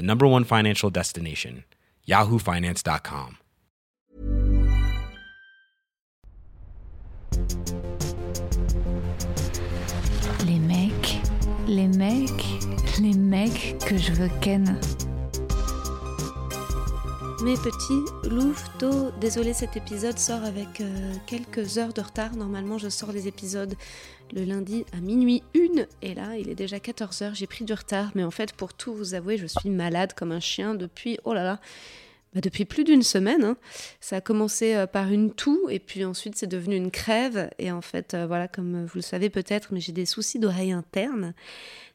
the number one financial destination, yahoofinance.com. Les mecs, les mecs, les mecs que je veux ken. Mes petits louveteaux, désolé cet épisode sort avec euh, quelques heures de retard. Normalement je sors les épisodes le lundi à minuit une et là il est déjà 14h, j'ai pris du retard mais en fait pour tout vous avouer je suis malade comme un chien depuis, oh là là, bah, depuis plus d'une semaine. hein. Ça a commencé euh, par une toux et puis ensuite c'est devenu une crève. Et en fait, euh, voilà, comme vous le savez peut-être, mais j'ai des soucis d'oreille interne.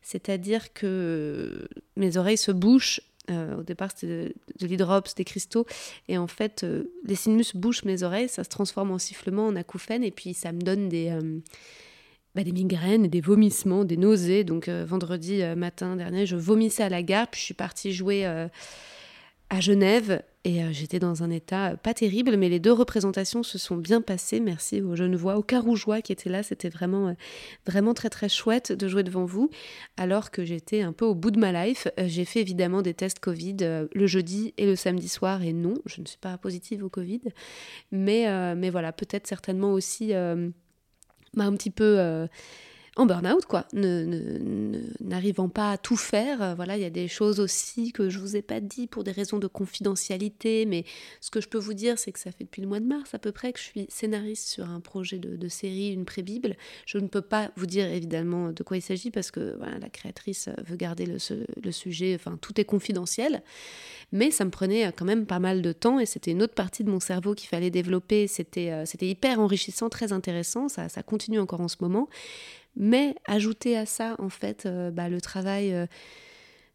C'est-à-dire que mes oreilles se bouchent. Euh, au départ, c'était de, de l'hydrops, des cristaux. Et en fait, les sinus bouchent mes oreilles, ça se transforme en sifflement, en acouphène. Et puis ça me donne des. Bah, des migraines, des vomissements, des nausées. Donc euh, vendredi euh, matin dernier, je vomissais à la gare, puis je suis partie jouer euh, à Genève et j'étais dans un état pas terrible, mais les deux représentations se sont bien passées. Merci aux Genevois, aux Carougeois qui étaient là. C'était vraiment, vraiment très très chouette de jouer devant vous. Alors que j'étais un peu au bout de ma life, j'ai fait évidemment des tests Covid le jeudi et le samedi soir. Et non, je ne suis pas positive au Covid. Mais, mais voilà, peut-être certainement aussi bah, un petit peu euh, en burn-out, quoi, ne- ne- n'arrivant pas à tout faire. Euh, Voilà, il y a des choses aussi que je vous ai pas dit pour des raisons de confidentialité, mais ce que je peux vous dire, c'est que ça fait depuis le mois de mars à peu près que je suis scénariste sur un projet de, série, une pré-bible. Je ne peux pas vous dire évidemment de quoi il s'agit parce que la créatrice veut garder le, sujet, enfin tout est confidentiel. Mais ça me prenait euh, quand même pas mal de temps et c'était une autre partie de mon cerveau qu'il fallait développer. C'était euh, hyper enrichissant, très intéressant. Ça continue encore en ce moment. Mais ajouter à ça, en fait, euh, bah, le travail. euh,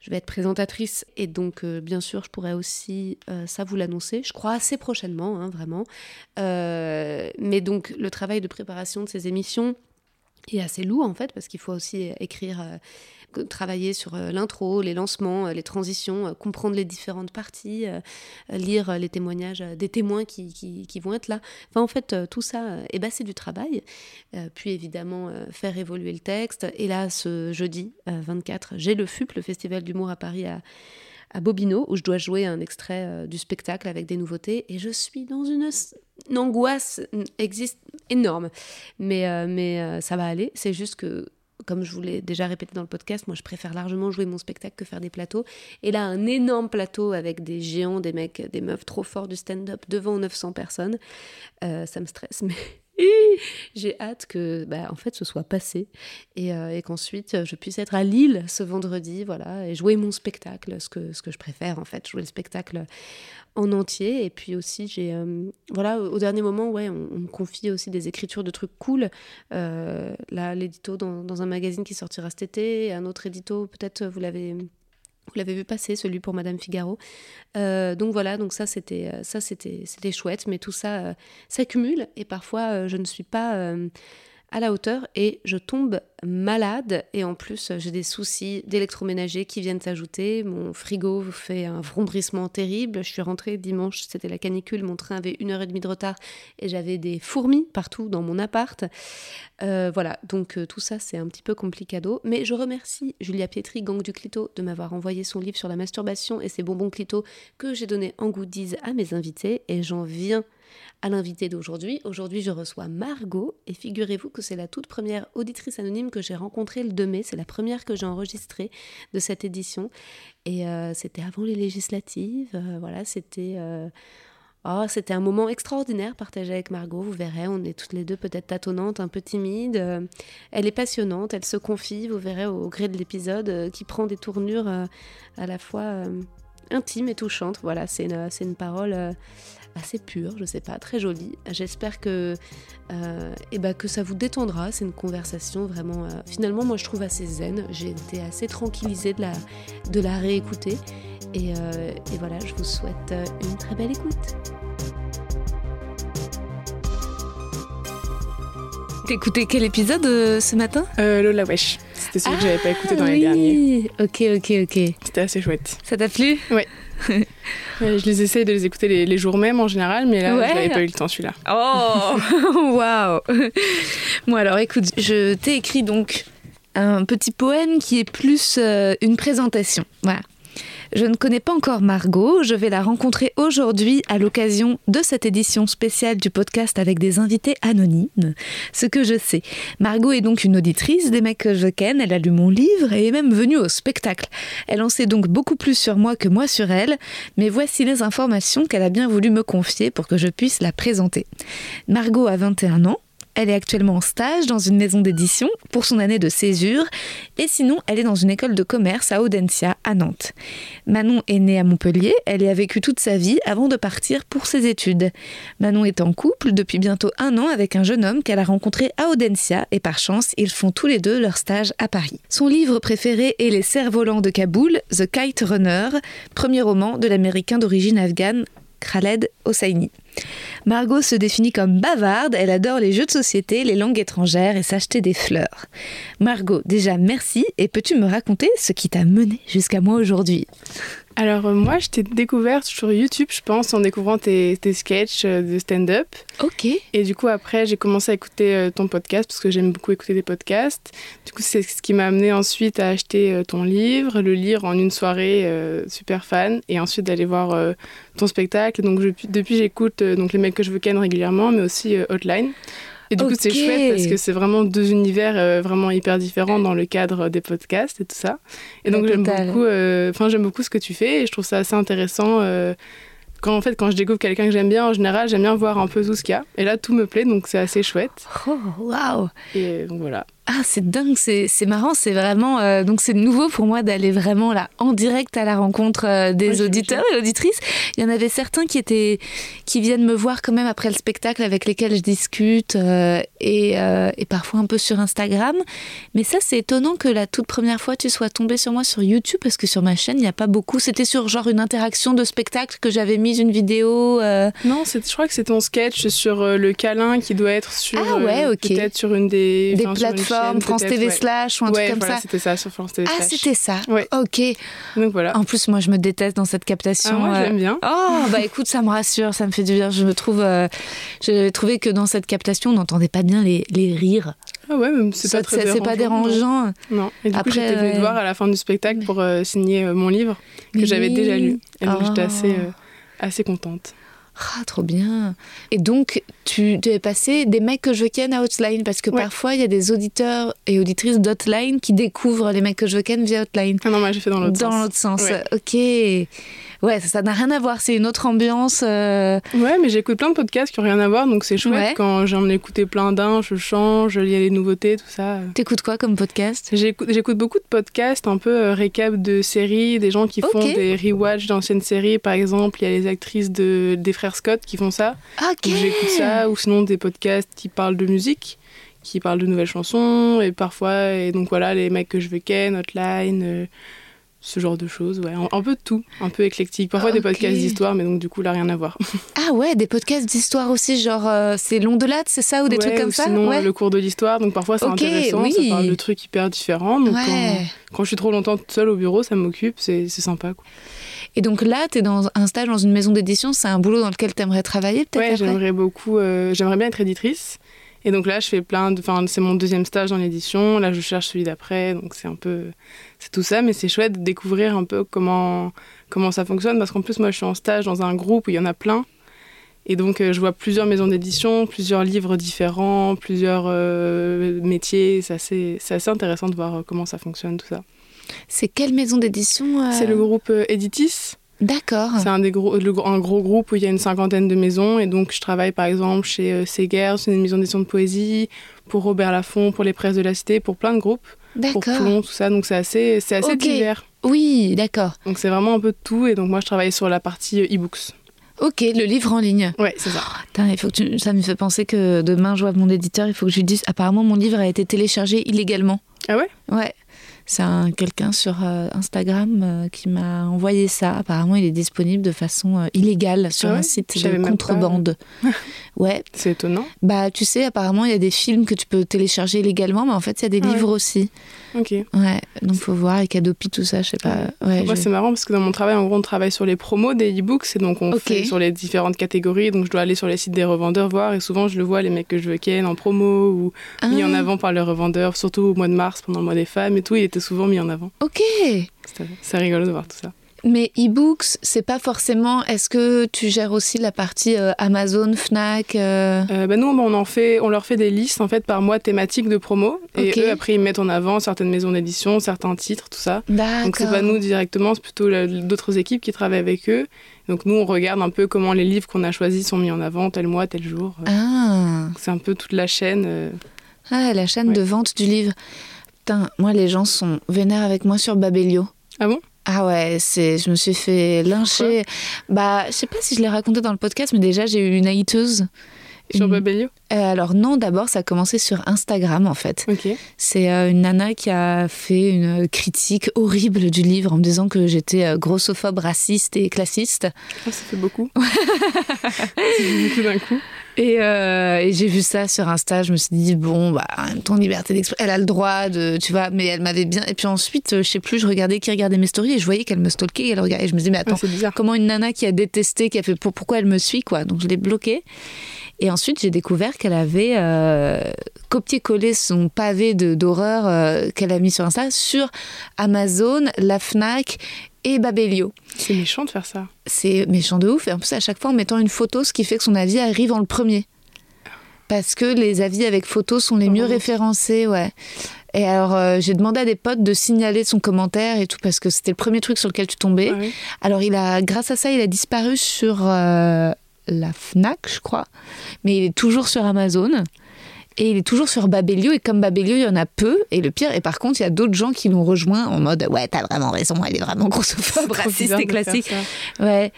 je vais être présentatrice et donc, euh, bien sûr, je pourrais aussi, ça vous l'annoncer, je crois assez prochainement, hein, vraiment. Mais donc, le travail de préparation de ces émissions est assez lourd, en fait, parce qu'il faut aussi écrire, euh, travailler sur euh, l'intro, les lancements, euh, les transitions, euh, comprendre les différentes parties, euh, euh, lire euh, les témoignages euh, des témoins qui, qui- vont être là. Enfin, en fait, euh, tout ça, euh, eh ben, c'est du travail. Euh, puis, évidemment, euh, faire évoluer le texte. Et là, ce jeudi euh, 24, j'ai le FUP, le Festival d'humour à Paris, à, à Bobino, où je dois jouer un extrait euh, du spectacle avec des nouveautés. Et je suis dans une, une angoisse existe énorme. Mais, euh, mais euh, ça va aller. C'est juste que, comme je vous l'ai déjà répété dans le podcast, moi je préfère largement jouer mon spectacle que faire des plateaux. Et là, un énorme plateau avec des géants, des mecs, des meufs trop forts du stand-up devant 900 personnes, euh, ça me stresse. Mais j'ai hâte que, bah, en fait, ce soit passé et, euh, et qu'ensuite je puisse être à Lille ce vendredi, voilà, et jouer mon spectacle, ce que, ce que je préfère en fait, jouer le spectacle en entier. Et puis aussi, j'ai, euh, voilà, au dernier moment, ouais, on, me confie aussi des écritures de trucs cool. Euh, là, l'édito dans un magazine qui sortira cet été, un autre édito, peut-être vous l'avez. Vous l'avez vu passer, celui pour Madame Figaro. Euh, donc voilà, donc ça c'était euh, ça c'était c'était chouette, mais tout ça euh, s'accumule et parfois je ne suis pas à la hauteur et je tombe malade et en plus j'ai des soucis d'électroménager qui viennent s'ajouter. Mon frigo fait un vrombrissement terrible. Je suis rentrée dimanche, c'était la canicule, mon train avait une heure et demie de retard et j'avais des fourmis partout dans mon appart. Euh, voilà, donc euh, tout ça c'est un petit peu complicado. Mais je remercie Julia Pietri, Gang du Clito, de m'avoir envoyé son livre sur la masturbation et ses bonbons Clito que j'ai donné en goodies à mes invités et j'en viens à l'invité d'aujourd'hui. Aujourd'hui, je reçois Margot et figurez-vous que c'est la toute première auditrice anonyme que j'ai rencontrée le 2 mai. C'est la première que j'ai enregistrée de cette édition et euh, c'était avant les législatives. Euh, voilà, c'était euh, Oh, c'était un moment extraordinaire partagé avec Margot. Vous verrez, on est toutes les deux peut-être tâtonnantes, un peu timides. Elle est passionnante, elle se confie, vous verrez au gré de l'épisode, qui prend des tournures à la fois intimes et touchantes. Voilà, c'est une, une, parole assez pure, je sais pas, très jolie. J'espère que, eh ben, que ça vous détendra. C'est une conversation vraiment, finalement, moi je trouve assez zen. J'ai été assez tranquillisée de la, de la réécouter. Et, et voilà, je vous souhaite une très belle écoute. T'écoutais quel épisode euh, ce matin? Euh, Lola Wesh. C'était celui que j'avais pas écouté dans les derniers. Ok, ok, ok. C'était assez chouette. Ça t'a plu? Oui. je les essaye de les écouter les, jours même en général, mais là, je n'avais pas eu le temps celui-là. Oh Waouh Bon alors écoute, je t'ai écrit donc un petit poème qui est plus euh, une présentation. Voilà. Je ne connais pas encore Margot, je vais la rencontrer aujourd'hui à l'occasion de cette édition spéciale du podcast avec des invités anonymes. Ce que je sais, Margot est donc une auditrice des mecs que je ken, elle a lu mon livre et est même venue au spectacle. Elle en sait donc beaucoup plus sur moi que moi sur elle, mais voici les informations qu'elle a bien voulu me confier pour que je puisse la présenter. Margot a 21 ans, elle est actuellement en stage dans une maison d'édition pour son année de césure et sinon elle est dans une école de commerce à Audencia à Nantes. Manon est née à Montpellier, elle y a vécu toute sa vie avant de partir pour ses études. Manon est en couple depuis bientôt un an avec un jeune homme qu'elle a rencontré à Audencia et par chance ils font tous les deux leur stage à Paris. Son livre préféré est Les cerfs-volants de Kaboul, The Kite Runner, premier roman de l'américain d'origine afghane Khaled Hosseini. Margot se définit comme bavarde, elle adore les jeux de société, les langues étrangères et s'acheter des fleurs. Margot, déjà merci et peux-tu me raconter ce qui t'a mené jusqu'à moi aujourd'hui? Alors euh, moi, je t'ai découverte sur YouTube, je pense, en découvrant tes, tes sketchs euh, de stand-up. Ok. Et du coup, après, j'ai commencé à écouter euh, ton podcast parce que j'aime beaucoup écouter des podcasts. Du coup, c'est ce qui m'a amené ensuite à acheter ton livre, le lire en une soirée, super fan, et ensuite d'aller voir ton spectacle. Donc depuis, j'écoute donc les mecs que je veux ken régulièrement, mais aussi Hotline. Et du coup, c'est chouette parce que c'est vraiment deux univers euh, vraiment hyper différents dans le cadre des podcasts et tout ça. Et donc, j'aime beaucoup, euh, enfin, j'aime beaucoup ce que tu fais et je trouve ça assez intéressant. Euh, quand en fait, quand je découvre quelqu'un que j'aime bien, en général, j'aime bien voir un peu tout ce qu'il y a. Et là, tout me plaît, donc c'est assez chouette. Oh, waouh! Et donc voilà. Ah, c'est dingue, c'est marrant, c'est vraiment. Euh, donc, c'est nouveau pour moi d'aller vraiment là, en direct à la rencontre euh, des auditeurs et auditrices. Il y en avait certains qui, étaient, qui viennent me voir quand même après le spectacle avec lesquels je discute euh, et, et, parfois un peu sur Instagram. Mais ça, c'est étonnant que la toute première fois tu sois tombé sur moi sur YouTube parce que sur ma chaîne, il n'y a pas beaucoup. C'était sur genre une interaction de spectacle que j'avais mise une vidéo. Non, je crois que c'est ton sketch sur le câlin qui doit être sur. Ah ouais, ok. Peut-être sur une des. Des plateformes France TV slash ou un truc comme ça. c'était ça sur France TV Ah, c'était ça. Ouais. Ok. Donc voilà. En plus, moi, je me déteste dans cette captation. Ah, moi, j'aime bien. Oh, bah écoute, ça me rassure, ça me fait du bien. Je me trouve, euh, j'ai trouvé que dans cette captation, on n'entendait pas bien les, les rires. Ah ouais, c'est pas très dérangeant. C'est pas dérangeant. Non. Et du Après, coup, j'étais venue te voir à la fin du spectacle pour euh, signer euh, mon livre que j'avais déjà lu. Et donc, j'étais assez, assez contente. Ah, trop bien. Et donc, tu devais passer des mecs que je ken à Hotline parce que parfois, il y a des auditeurs et auditrices d'Hotline qui découvrent les mecs que je ken via Hotline. Ah non, moi j'ai fait dans l'autre sens. Dans l'autre sens, ok. Ouais, ça n'a rien à voir, c'est une autre ambiance. Euh. Ouais, mais j'écoute plein de podcasts qui n'ont rien à voir, donc c'est chouette. Quand j'en ai écouté plein d'un, je change, il y a les nouveautés, tout ça. T'écoutes quoi comme podcast? J'écoute beaucoup de podcasts, un peu euh, récap de séries, des gens qui font des rewatch d'anciennes séries, par exemple. Il y a les actrices de, des frères Scott qui font ça. Ok. J'écoute ça, ou sinon des podcasts qui parlent de musique qui parlent de nouvelles chansons et parfois et donc voilà les mecs que je veux ken Hotline euh, ce genre de choses, ouais. Un, peu de tout, un peu éclectique. Parfois des podcasts d'histoire, mais donc du coup, là, rien à voir. Ah ouais, des podcasts d'histoire aussi, genre euh, c'est long de latte, c'est ça, ou des trucs comme ça? Sinon, le cours de l'histoire, donc parfois c'est intéressant, ça parle de trucs hyper différents. Donc quand, je suis trop longtemps toute seule au bureau, ça m'occupe, c'est sympa. Quoi. Et donc là, tu es dans un stage dans une maison d'édition, c'est un boulot dans lequel tu aimerais travailler peut-être Ouais, j'aimerais beaucoup, euh, j'aimerais bien être éditrice. Et donc là, je fais plein de. Enfin, c'est mon deuxième stage dans l'édition. Là, je cherche celui d'après. Donc c'est un peu. C'est tout ça, mais c'est chouette de découvrir un peu comment, comment ça fonctionne. Parce qu'en plus, moi, je suis en stage dans un groupe où il y en a plein. Et donc, euh, je vois plusieurs maisons d'édition, plusieurs livres différents, plusieurs euh, métiers. C'est assez, assez, intéressant de voir euh, comment ça fonctionne, tout ça. C'est quelle maison d'édition C'est le groupe Editis. D'accord. C'est un, des gros, le- un gros groupe où il y a une cinquantaine de maisons. Et donc, je travaille par exemple chez euh, Séguer, c'est une maison d'édition de poésie, pour Robert Laffont, pour les presses de la Cité, pour plein de groupes, pour D'accord. Plomb, tout ça. Donc, c'est assez, c'est assez divers. Oui, d'accord. Donc, c'est vraiment un peu de tout. Et donc, moi, je travaille sur la partie euh, e-books. Ok, le livre en ligne. Ouais, c'est ça. Putain, il faut que tu- Ça me fait penser que demain, je vois mon éditeur, il faut que je lui dise. Apparemment, mon livre a été téléchargé illégalement. Ah ouais? Ouais. C'est un quelqu'un sur euh, Instagram euh, qui m'a envoyé ça. Apparemment, il est disponible de façon euh, illégale sur Ah un site de contrebande. ouais. C'est étonnant. Bah, tu sais, apparemment, il y a des films que tu peux télécharger illégalement, mais en fait, il y a des Ah ouais. livres aussi. Ok. Ouais. Donc, faut voir avec Adopi, tout ça, je sais pas. Ouais. Moi, je- c'est marrant parce que dans mon travail, en gros, on travaille sur les promos des e-books et donc on fait sur les différentes catégories. Donc, je dois aller sur les sites des revendeurs voir et souvent, je le vois, les mecs que je veux ken en promo ou mis en Ah, avant par le revendeur, surtout au mois de mars, pendant le mois des femmes et tout, il était souvent mis en avant. Ok. C'est rigolo de voir tout ça. Mais e-books, c'est pas forcément. Est-ce que tu gères aussi la partie euh, Amazon, Fnac euh, Euh, bah, nous, on, en fait, on leur fait des listes en fait par mois thématiques de promo et Ok. eux, après, ils mettent en avant certaines maisons d'édition, certains titres, tout ça. D'accord. Donc, c'est pas nous directement, c'est plutôt d'autres équipes qui travaillent avec eux. Donc, nous, on regarde un peu comment les livres qu'on a choisis sont mis en avant tel mois, tel jour. Ah. C'est un peu toute la chaîne. euh, Ah, la chaîne Ouais. de vente du livre. Putain, moi, les gens sont vénères avec moi sur Babelio. Ah bon? Ah ouais, c'est, je me suis fait lyncher. Bah, je sais pas si je l'ai raconté dans le podcast, mais déjà, j'ai eu une hateuse. Sur Une- Babelio? Euh, alors non, d'abord, ça a commencé sur Instagram, en fait. C'est euh, une nana qui a fait une critique horrible du livre en me disant que j'étais euh, grossophobe, raciste et classiste. Ah, ça fait beaucoup. beaucoup d'un coup. Et, euh, et j'ai vu ça sur Insta, je me suis dit, bon, bah, en même temps, liberté d'expression, elle a le droit de, tu vois, mais elle m'avait bien. Et puis ensuite, euh, je sais plus, je regardais qui regardait mes stories et je voyais qu'elle me stalkait. Et, elle regardait, et je me disais, mais attends, c'est bizarre. comment une nana qui a détesté, qui a fait pour, pourquoi elle me suit, quoi? Donc je l'ai bloquée. Et ensuite, j'ai découvert qu'elle avait euh, copié-collé son pavé d'horreur euh, qu'elle a mis sur Insta sur Amazon, la Fnac et Babelio. C'est méchant de faire ça. C'est méchant de ouf. Et en plus, à chaque fois, en mettant une photo, ce qui fait que son avis arrive en le premier. Parce que les avis avec photo sont les mieux Oh. référencés, ouais. Et alors, euh, j'ai demandé à des potes de signaler son commentaire et tout, parce que c'était le premier truc sur lequel tu tombais. Ah oui. Alors, il a, grâce à ça, il a disparu sur euh, la Fnac, je crois. Mais il est toujours sur Amazon. Et il est toujours sur Babelio. Et comme Babelio, il y en a peu. Et le pire, et par contre, il y a d'autres gens qui l'ont rejoint en mode Ouais, t'as vraiment raison, elle est vraiment grossophobe, raciste et classique. Ouais.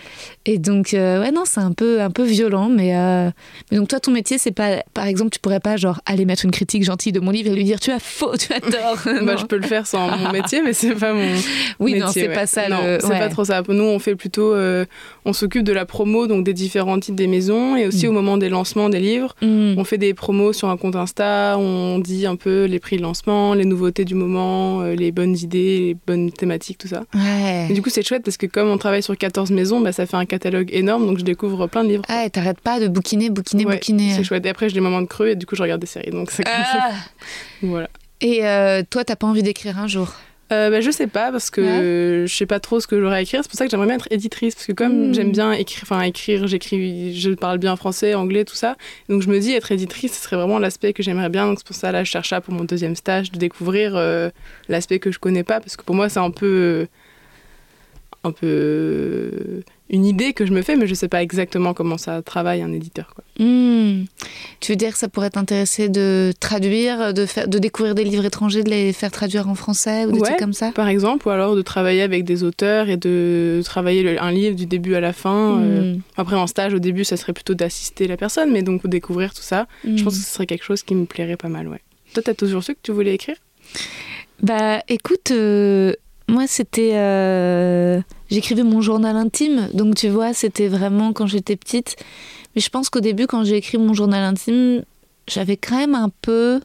Et donc, euh, ouais, non, c'est un peu, un peu violent, mais, euh, mais donc toi, ton métier, c'est pas, par exemple, tu pourrais pas genre aller mettre une critique gentille de mon livre et lui dire tu as faux, tu as tort. Bah, je peux le faire sans mon métier, mais c'est pas mon. oui, non, c'est ouais. pas ça. Le... c'est ouais. pas trop ça. Nous, on fait plutôt, euh, on s'occupe de la promo, donc des différents titres des maisons, et aussi Mm. au moment des lancements des livres, Mm. on fait des promos sur un compte Insta, on dit un peu les prix de lancement, les nouveautés du moment, euh, les bonnes idées, les bonnes thématiques, tout ça. Ouais. Et du coup, c'est chouette parce que comme on travaille sur 14 maisons, bah, ça fait un catalogue énorme, donc je découvre plein de livres. Ah, et t'arrêtes pas de bouquiner, bouquiner, Ouais, bouquiner. C'est chouette. Et après, j'ai des moments de creux et du coup, je regarde des séries. Donc, c'est. Ah. Voilà. Et euh, toi, t'as pas envie d'écrire un jour? Euh, bah, je sais pas parce que je sais pas trop ce que j'aurais à écrire. C'est pour ça que j'aimerais bien être éditrice parce que comme Mm. j'aime bien écrire, enfin écrire, j'écris, je parle bien français, anglais, tout ça. Donc je me dis être éditrice, ce serait vraiment l'aspect que j'aimerais bien. Donc c'est pour ça là, je cherche ça pour mon deuxième stage de découvrir euh, l'aspect que je connais pas parce que pour moi c'est un peu un peu une idée que je me fais, mais je sais pas exactement comment ça travaille un éditeur. Quoi. Hmm. Tu veux dire que ça pourrait t'intéresser de traduire, de, faire, de découvrir des livres étrangers, de les faire traduire en français ou des Ouais. trucs comme ça? Par exemple, ou alors de travailler avec des auteurs et de travailler le- un livre du début à la fin. euh, Hmm. Après, en stage, au début, ça serait plutôt d'assister la personne, mais donc découvrir tout ça, je Hmm. pense que ce serait quelque chose qui me plairait pas mal, ouais. Toi, t'as toujours su que tu voulais écrire? Bah écoute, euh, moi c'était... euh, J'écrivais mon journal intime, donc tu vois, c'était vraiment quand j'étais petite. Mais je pense qu'au début, quand j'ai écrit mon journal intime, j'avais quand même un peu...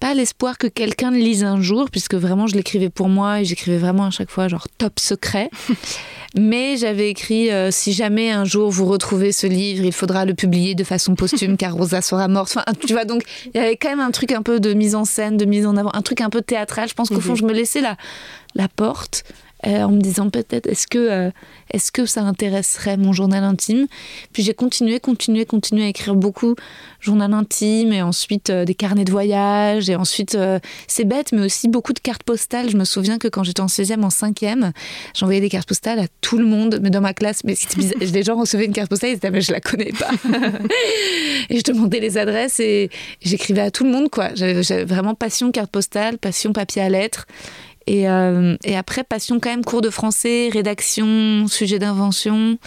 Pas l'espoir que quelqu'un le lise un jour, puisque vraiment je l'écrivais pour moi et j'écrivais vraiment à chaque fois genre top secret. Mais j'avais écrit euh, si jamais un jour vous retrouvez ce livre, il faudra le publier de façon posthume car Rosa sera morte. Enfin, tu vois, donc il y avait quand même un truc un peu de mise en scène, de mise en avant, un truc un peu théâtral. Je pense qu'au Mhm. fond, je me laissais la, la porte. Euh, en me disant peut-être est-ce que, euh, est-ce que ça intéresserait mon journal intime? Puis j'ai continué, continué, continué à écrire beaucoup journal intime et ensuite des carnets de voyage et ensuite c'est bête mais aussi beaucoup de cartes postales. Je me souviens que quand j'étais en 16e, en 5e, j'envoyais des cartes postales à tout le monde, mais dans ma classe. Mais les gens recevaient une carte postale, ils disaient mais je la connais pas. et je demandais les adresses et j'écrivais à tout le monde quoi. J'avais vraiment passion carte postale, passion papier à lettres. Et, euh, et, après, passion quand même, cours de français, rédaction, sujet d'invention.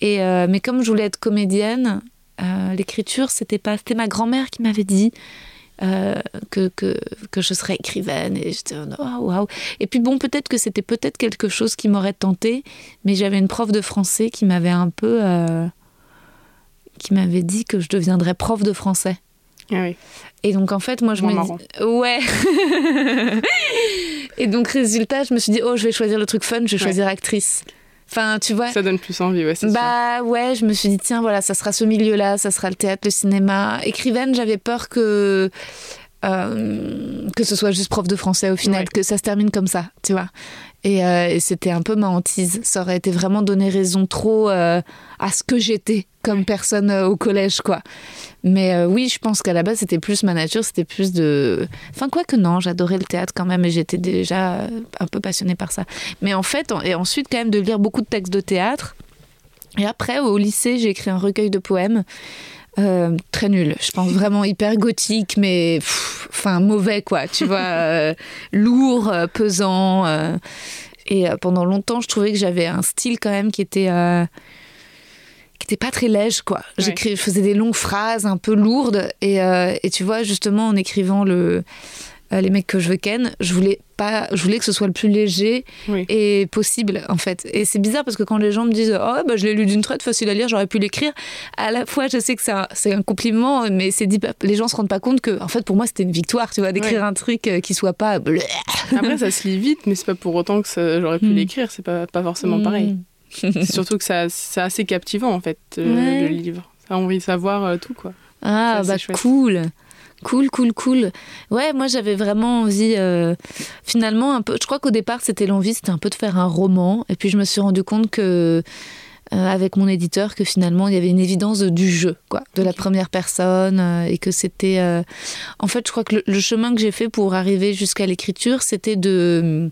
Et euh, mais comme je voulais être comédienne, euh, l'écriture, c'était pas, c'était ma grand-mère qui m'avait dit que, que, que, je serais écrivaine. Et j'étais oh, waouh. Et puis bon, peut-être que c'était peut-être quelque chose qui m'aurait tenté, mais j'avais une prof de français qui m'avait un peu, qui m'avait dit que je deviendrais prof de français. Ah oui. Et donc en fait, moi je me dis ouais. et donc résultat, je me suis dit oh, je vais choisir le truc fun, je vais choisir actrice. Enfin, tu vois. Ça donne plus envie, ouais, c'est Bah ouais, je me suis dit tiens, voilà, ça sera ce milieu-là, ça sera le théâtre, le cinéma. Écrivaine, j'avais peur que euh, que ce soit juste prof de français au final, que ça se termine comme ça, tu vois. Euh, et, c'était un peu ma hantise. Ça aurait été vraiment donner raison trop euh, à ce que j'étais comme personne euh, au collège, quoi. Mais oui, je pense qu'à la base, c'était plus ma nature, c'était plus de... Enfin, quoi que non, j'adorais le théâtre quand même et j'étais déjà un peu passionnée par ça. Mais en fait, et ensuite quand même de lire beaucoup de textes de théâtre. Et après, au lycée, j'ai écrit un recueil de poèmes. très nul. Je pense vraiment hyper gothique, mais enfin mauvais quoi. Tu vois, lourd, pesant. Et euh, pendant longtemps, je trouvais que j'avais un style quand même qui était euh, était pas très léger quoi. J'écris, je faisais des longues phrases un peu lourdes et, euh, et tu vois justement en écrivant le les mecs que je veux ken, je voulais pas, je voulais que ce soit le plus léger et possible en fait. Et c'est bizarre parce que quand les gens me disent oh bah je l'ai lu d'une traite, facile à lire, j'aurais pu l'écrire. À la fois je sais que c'est un, un, compliment, mais c'est dit les gens se rendent pas compte que en fait pour moi c'était une victoire, tu vois, d'écrire un truc qui soit pas. Après ça se lit vite, mais c'est pas pour autant que j'aurais pu hmm. l'écrire, c'est pas pas forcément pareil. Surtout que c'est assez captivant en fait euh, le livre. Ça a envie de savoir euh, tout quoi. Ah bah cool. Cool, cool, cool. Ouais, moi j'avais vraiment envie, euh, finalement, un peu. Je crois qu'au départ c'était l'envie, c'était un peu de faire un roman. Et puis je me suis rendu compte que, avec mon éditeur, que finalement il y avait une évidence du jeu, quoi, de la première personne, et que c'était. En fait, je crois que le chemin que j'ai fait pour arriver jusqu'à l'écriture, c'était de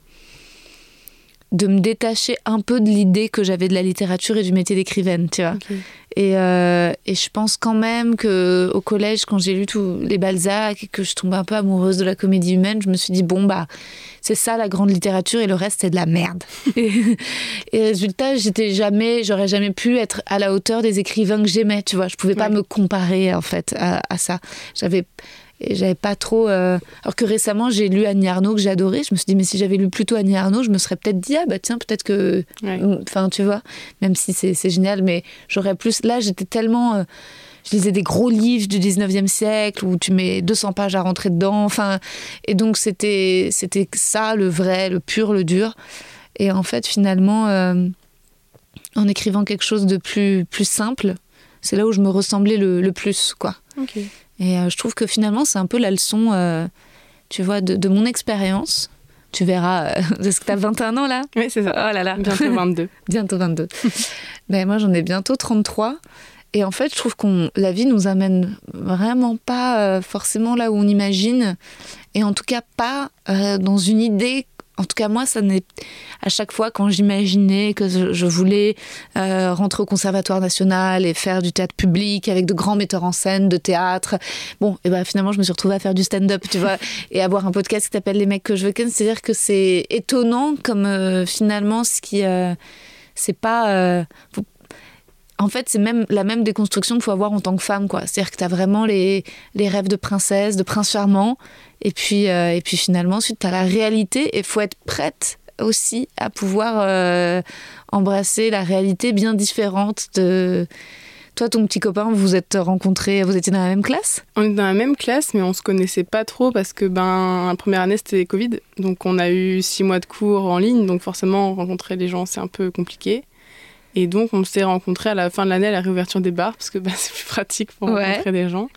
de me détacher un peu de l'idée que j'avais de la littérature et du métier d'écrivaine, tu vois. Et, euh, et, je pense quand même que au collège, quand j'ai lu tous les Balzac et que je tombais un peu amoureuse de la comédie humaine, je me suis dit bon bah c'est ça la grande littérature et le reste c'est de la merde. et, résultat, j'étais jamais, j'aurais jamais pu être à la hauteur des écrivains que j'aimais, tu vois. Je pouvais pas me comparer en fait à, à ça. J'avais et j'avais pas trop. Euh, alors que récemment, j'ai lu Annie Arnaud que j'ai adoré. Je me suis dit, mais si j'avais lu plutôt Annie Arnaud, je me serais peut-être dit, ah bah tiens, peut-être que. Enfin, tu vois, même si c'est génial, mais j'aurais plus. Là, j'étais tellement. Euh, je lisais des gros livres du 19e siècle où tu mets 200 pages à rentrer dedans. Enfin, et donc, c'était ça, le vrai, le pur, le dur. Et en fait, finalement, euh, en écrivant quelque chose de plus, plus simple, c'est là où je me ressemblais le, le plus, quoi. Et euh, je trouve que finalement, c'est un peu la leçon, euh, tu vois, de, mon expérience. Tu verras, euh, est-ce que tu as 21 ans là Oui, c'est ça. Oh là là. Bientôt 22. bientôt 22. ben, moi, j'en ai bientôt 33. Et en fait, je trouve que la vie nous amène vraiment pas forcément là où on imagine. Et en tout cas, pas dans une idée en tout cas, moi, ça n'est à chaque fois quand j'imaginais que je voulais euh, rentrer au Conservatoire national et faire du théâtre public avec de grands metteurs en scène, de théâtre. Bon, et ben finalement, je me suis retrouvée à faire du stand-up, tu vois, et avoir un podcast qui s'appelle Les mecs que je veux ken. C'est-à-dire que c'est étonnant comme euh, finalement ce qui, euh, c'est pas en fait, c'est même la même déconstruction qu'il faut avoir en tant que femme, quoi. C'est-à-dire que tu as vraiment les, les, rêves de princesse, de prince charmant, et puis, euh, et puis finalement, ensuite, tu as la réalité, et faut être prête aussi à pouvoir euh, embrasser la réalité bien différente de... Toi, ton petit copain, vous êtes rencontrés, vous étiez dans la même classe? On était dans la même classe, mais on se connaissait pas trop parce que ben la première année c'était Covid, donc on a eu six mois de cours en ligne, donc forcément rencontrer les gens c'est un peu compliqué. Et donc, on s'est rencontrés à la fin de l'année à la réouverture des bars, parce que bah, c'est plus pratique pour rencontrer des gens.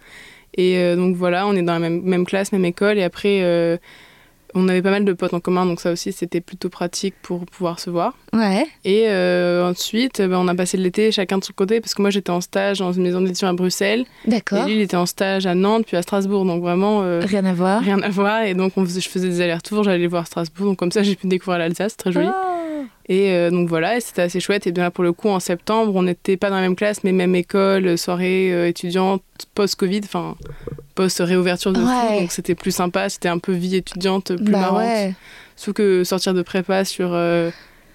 Et euh, donc voilà, on est dans la même, même, classe, même école. Et après, euh, On avait pas mal de potes en commun, donc ça aussi, c'était plutôt pratique pour pouvoir se voir. Ouais. Et euh, ensuite, ben, on a passé l'été chacun de son côté, parce que moi, j'étais en stage dans une maison d'édition à Bruxelles. Et D'accord. lui, il était en stage à Nantes, puis à Strasbourg. Donc vraiment, euh, Rien à voir. rien à voir. Et donc, on faisait- je faisais des allers-retours, j'allais voir Strasbourg. Donc comme ça, j'ai pu découvrir l'Alsace, très joli. Oh. Et euh, donc voilà, et c'était assez chouette. Et bien là, pour le coup, en septembre, on n'était pas dans la même classe, mais même école, soirée euh, étudiante, post-Covid, enfin, post-réouverture de Ouais. tout. Donc c'était plus sympa, c'était un peu vie étudiante, plus bah marrante. ouais. Sauf que sortir de prépa sur euh,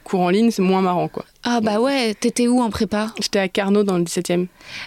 cours en ligne, c'est moins marrant, quoi. Ah bah ouais, t'étais où en prépa J'étais à Carnot dans le 17e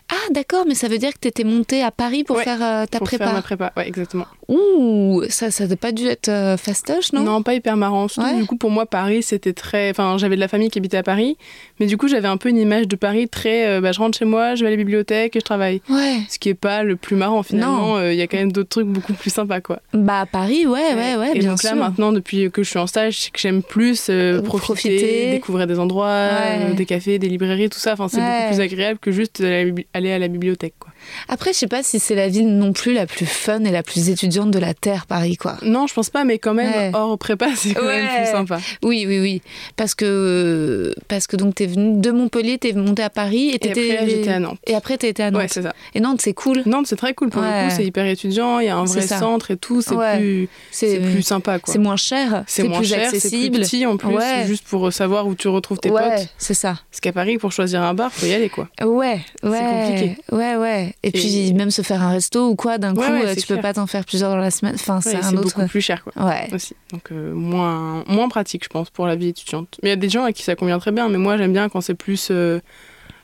Ah d'accord, mais ça veut dire que t'étais montée à Paris pour Ouais, faire euh, ta pour prépa. faire ma prépa. Ouais, exactement. Ouh, ça, ça n'a pas dû être euh, fastoche, non? Pas hyper marrant. Surtout, Ouais. du coup, pour moi, Paris, c'était très. Enfin, j'avais de la famille qui habitait à Paris, mais du coup, j'avais un peu une image de Paris très. euh, bah, je rentre chez moi, je vais à la bibliothèque et je travaille. Ouais. Ce qui est pas le plus marrant finalement. euh, Il y a quand même d'autres trucs beaucoup plus sympas, quoi. Bah à Paris, ouais, ouais, ouais, et bien donc sûr. là, maintenant, depuis que je suis en stage, c'est que j'aime plus profiter, profiter. découvrir des endroits, Ouais. euh, des cafés, des librairies, tout ça. Enfin, c'est Ouais. beaucoup plus agréable que juste aller à la bibli- aller à la bibliothèque, quoi. Après, je sais pas si c'est la ville non plus la plus fun et la plus étudiante de la Terre, Paris, quoi. Non, je pense pas, mais quand même, Ouais. hors prépa, c'est quand même plus sympa. Oui, oui, oui. Parce que, parce que donc t'es venu de Montpellier, t'es monté à Paris et Et t'étais. après, là, j'étais à Nantes. Et après, t'étais à Nantes. Ouais, c'est ça. et Nantes, c'est cool. Nantes, c'est très cool pour Ouais. le coup, c'est hyper étudiant, il y a un vrai C'est centre et tout, c'est plus, c'est plus sympa quoi. C'est moins cher. C'est moins plus cher, c'est plus petit en plus, juste pour savoir où tu retrouves tes potes. c'est ça. Parce qu'à Paris, pour choisir un bar, faut y aller quoi. Ouais, ouais. compliqué. Ouais, ouais. Et, puis même se faire un resto ou quoi, d'un Ouais, coup, ouais, euh, tu peux pas t'en faire plusieurs dans la semaine. Enfin, c'est un autre. beaucoup plus cher quoi. Ouais. Aussi. Donc euh, moins, moins pratique, je pense, pour la vie étudiante. Mais il y a des gens à qui ça convient très bien, mais moi j'aime bien quand c'est plus euh,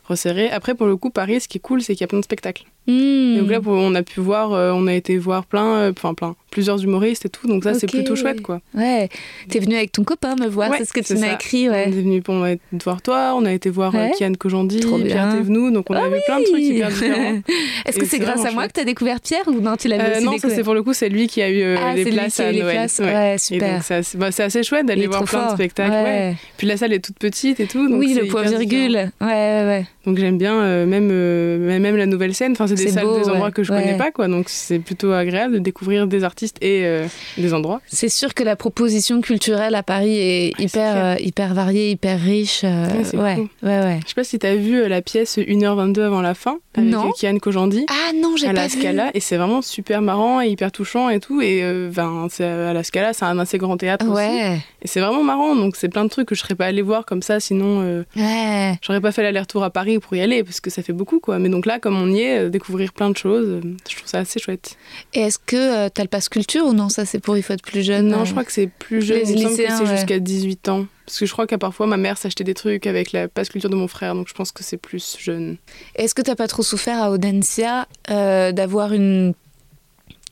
resserré. Après, pour le coup, Paris, ce qui est cool, c'est qu'il y a plein de spectacles. Hmm. Donc là, on a pu voir, euh, on a été voir plein, euh, enfin plein, plusieurs humoristes et tout, donc ça, c'est plutôt chouette quoi. Ouais. T'es venu avec ton copain me voir, Ouais, c'est ce que tu m'as écrit, On ouais. est venu pour on voir toi, on a été voir euh, Ouais. Kian Kojandi, Pierre. Thévenoud, donc on Ah a vu plein de trucs hyper différents. Est-ce que c'est grâce à moi chouette. que t'as découvert Pierre ou non, tu l'avais Euh, aussi non, ça c'est pour le coup, c'est lui qui a eu euh, Ah, les places à Noël. places. Ouais. Super. c'est bah, c'est assez chouette d'aller voir plein de spectacles. Puis la salle est toute petite et tout. Oui, le point virgule. Ouais, ouais, ouais. Donc j'aime bien même, même la nouvelle scène. Enfin, c'est des C'est salles, beau, des endroits ouais. que je Ouais. connais pas, quoi. Donc c'est plutôt agréable de découvrir des artistes et euh, des endroits. C'est sûr que la proposition culturelle à Paris est Ouais, hyper, euh, hyper variée, hyper riche. euh, Ouais, ouais, cool. ouais, ouais. Je sais pas si t'as vu euh, la pièce 1h22 avant la fin avec Non. Kian Kojandi. Ah non, j'ai à pas la vu. Scala et c'est vraiment super marrant et hyper touchant et tout et euh, ben, c'est à la Scala c'est un assez grand théâtre aussi Ouais, et c'est vraiment marrant donc c'est plein de trucs que je serais pas allé voir comme ça sinon euh, ouais. j'aurais pas fait l'aller-retour à Paris pour y aller parce que ça fait beaucoup quoi mais donc là comme on y est découvrir plein de choses je trouve ça assez chouette Et est-ce que euh, t'as le passe culture ou non? Ça, c'est pour il faut être plus jeune. non euh. je crois que c'est plus jeune les il me semble que lycéens, c'est ouais. jusqu'à 18 ans parce que je crois qu'à parfois ma mère s'achetait des trucs avec la passe culture de mon frère donc je pense que c'est plus jeune Est-ce que t'as pas trop souffert à Audencia euh, d'avoir une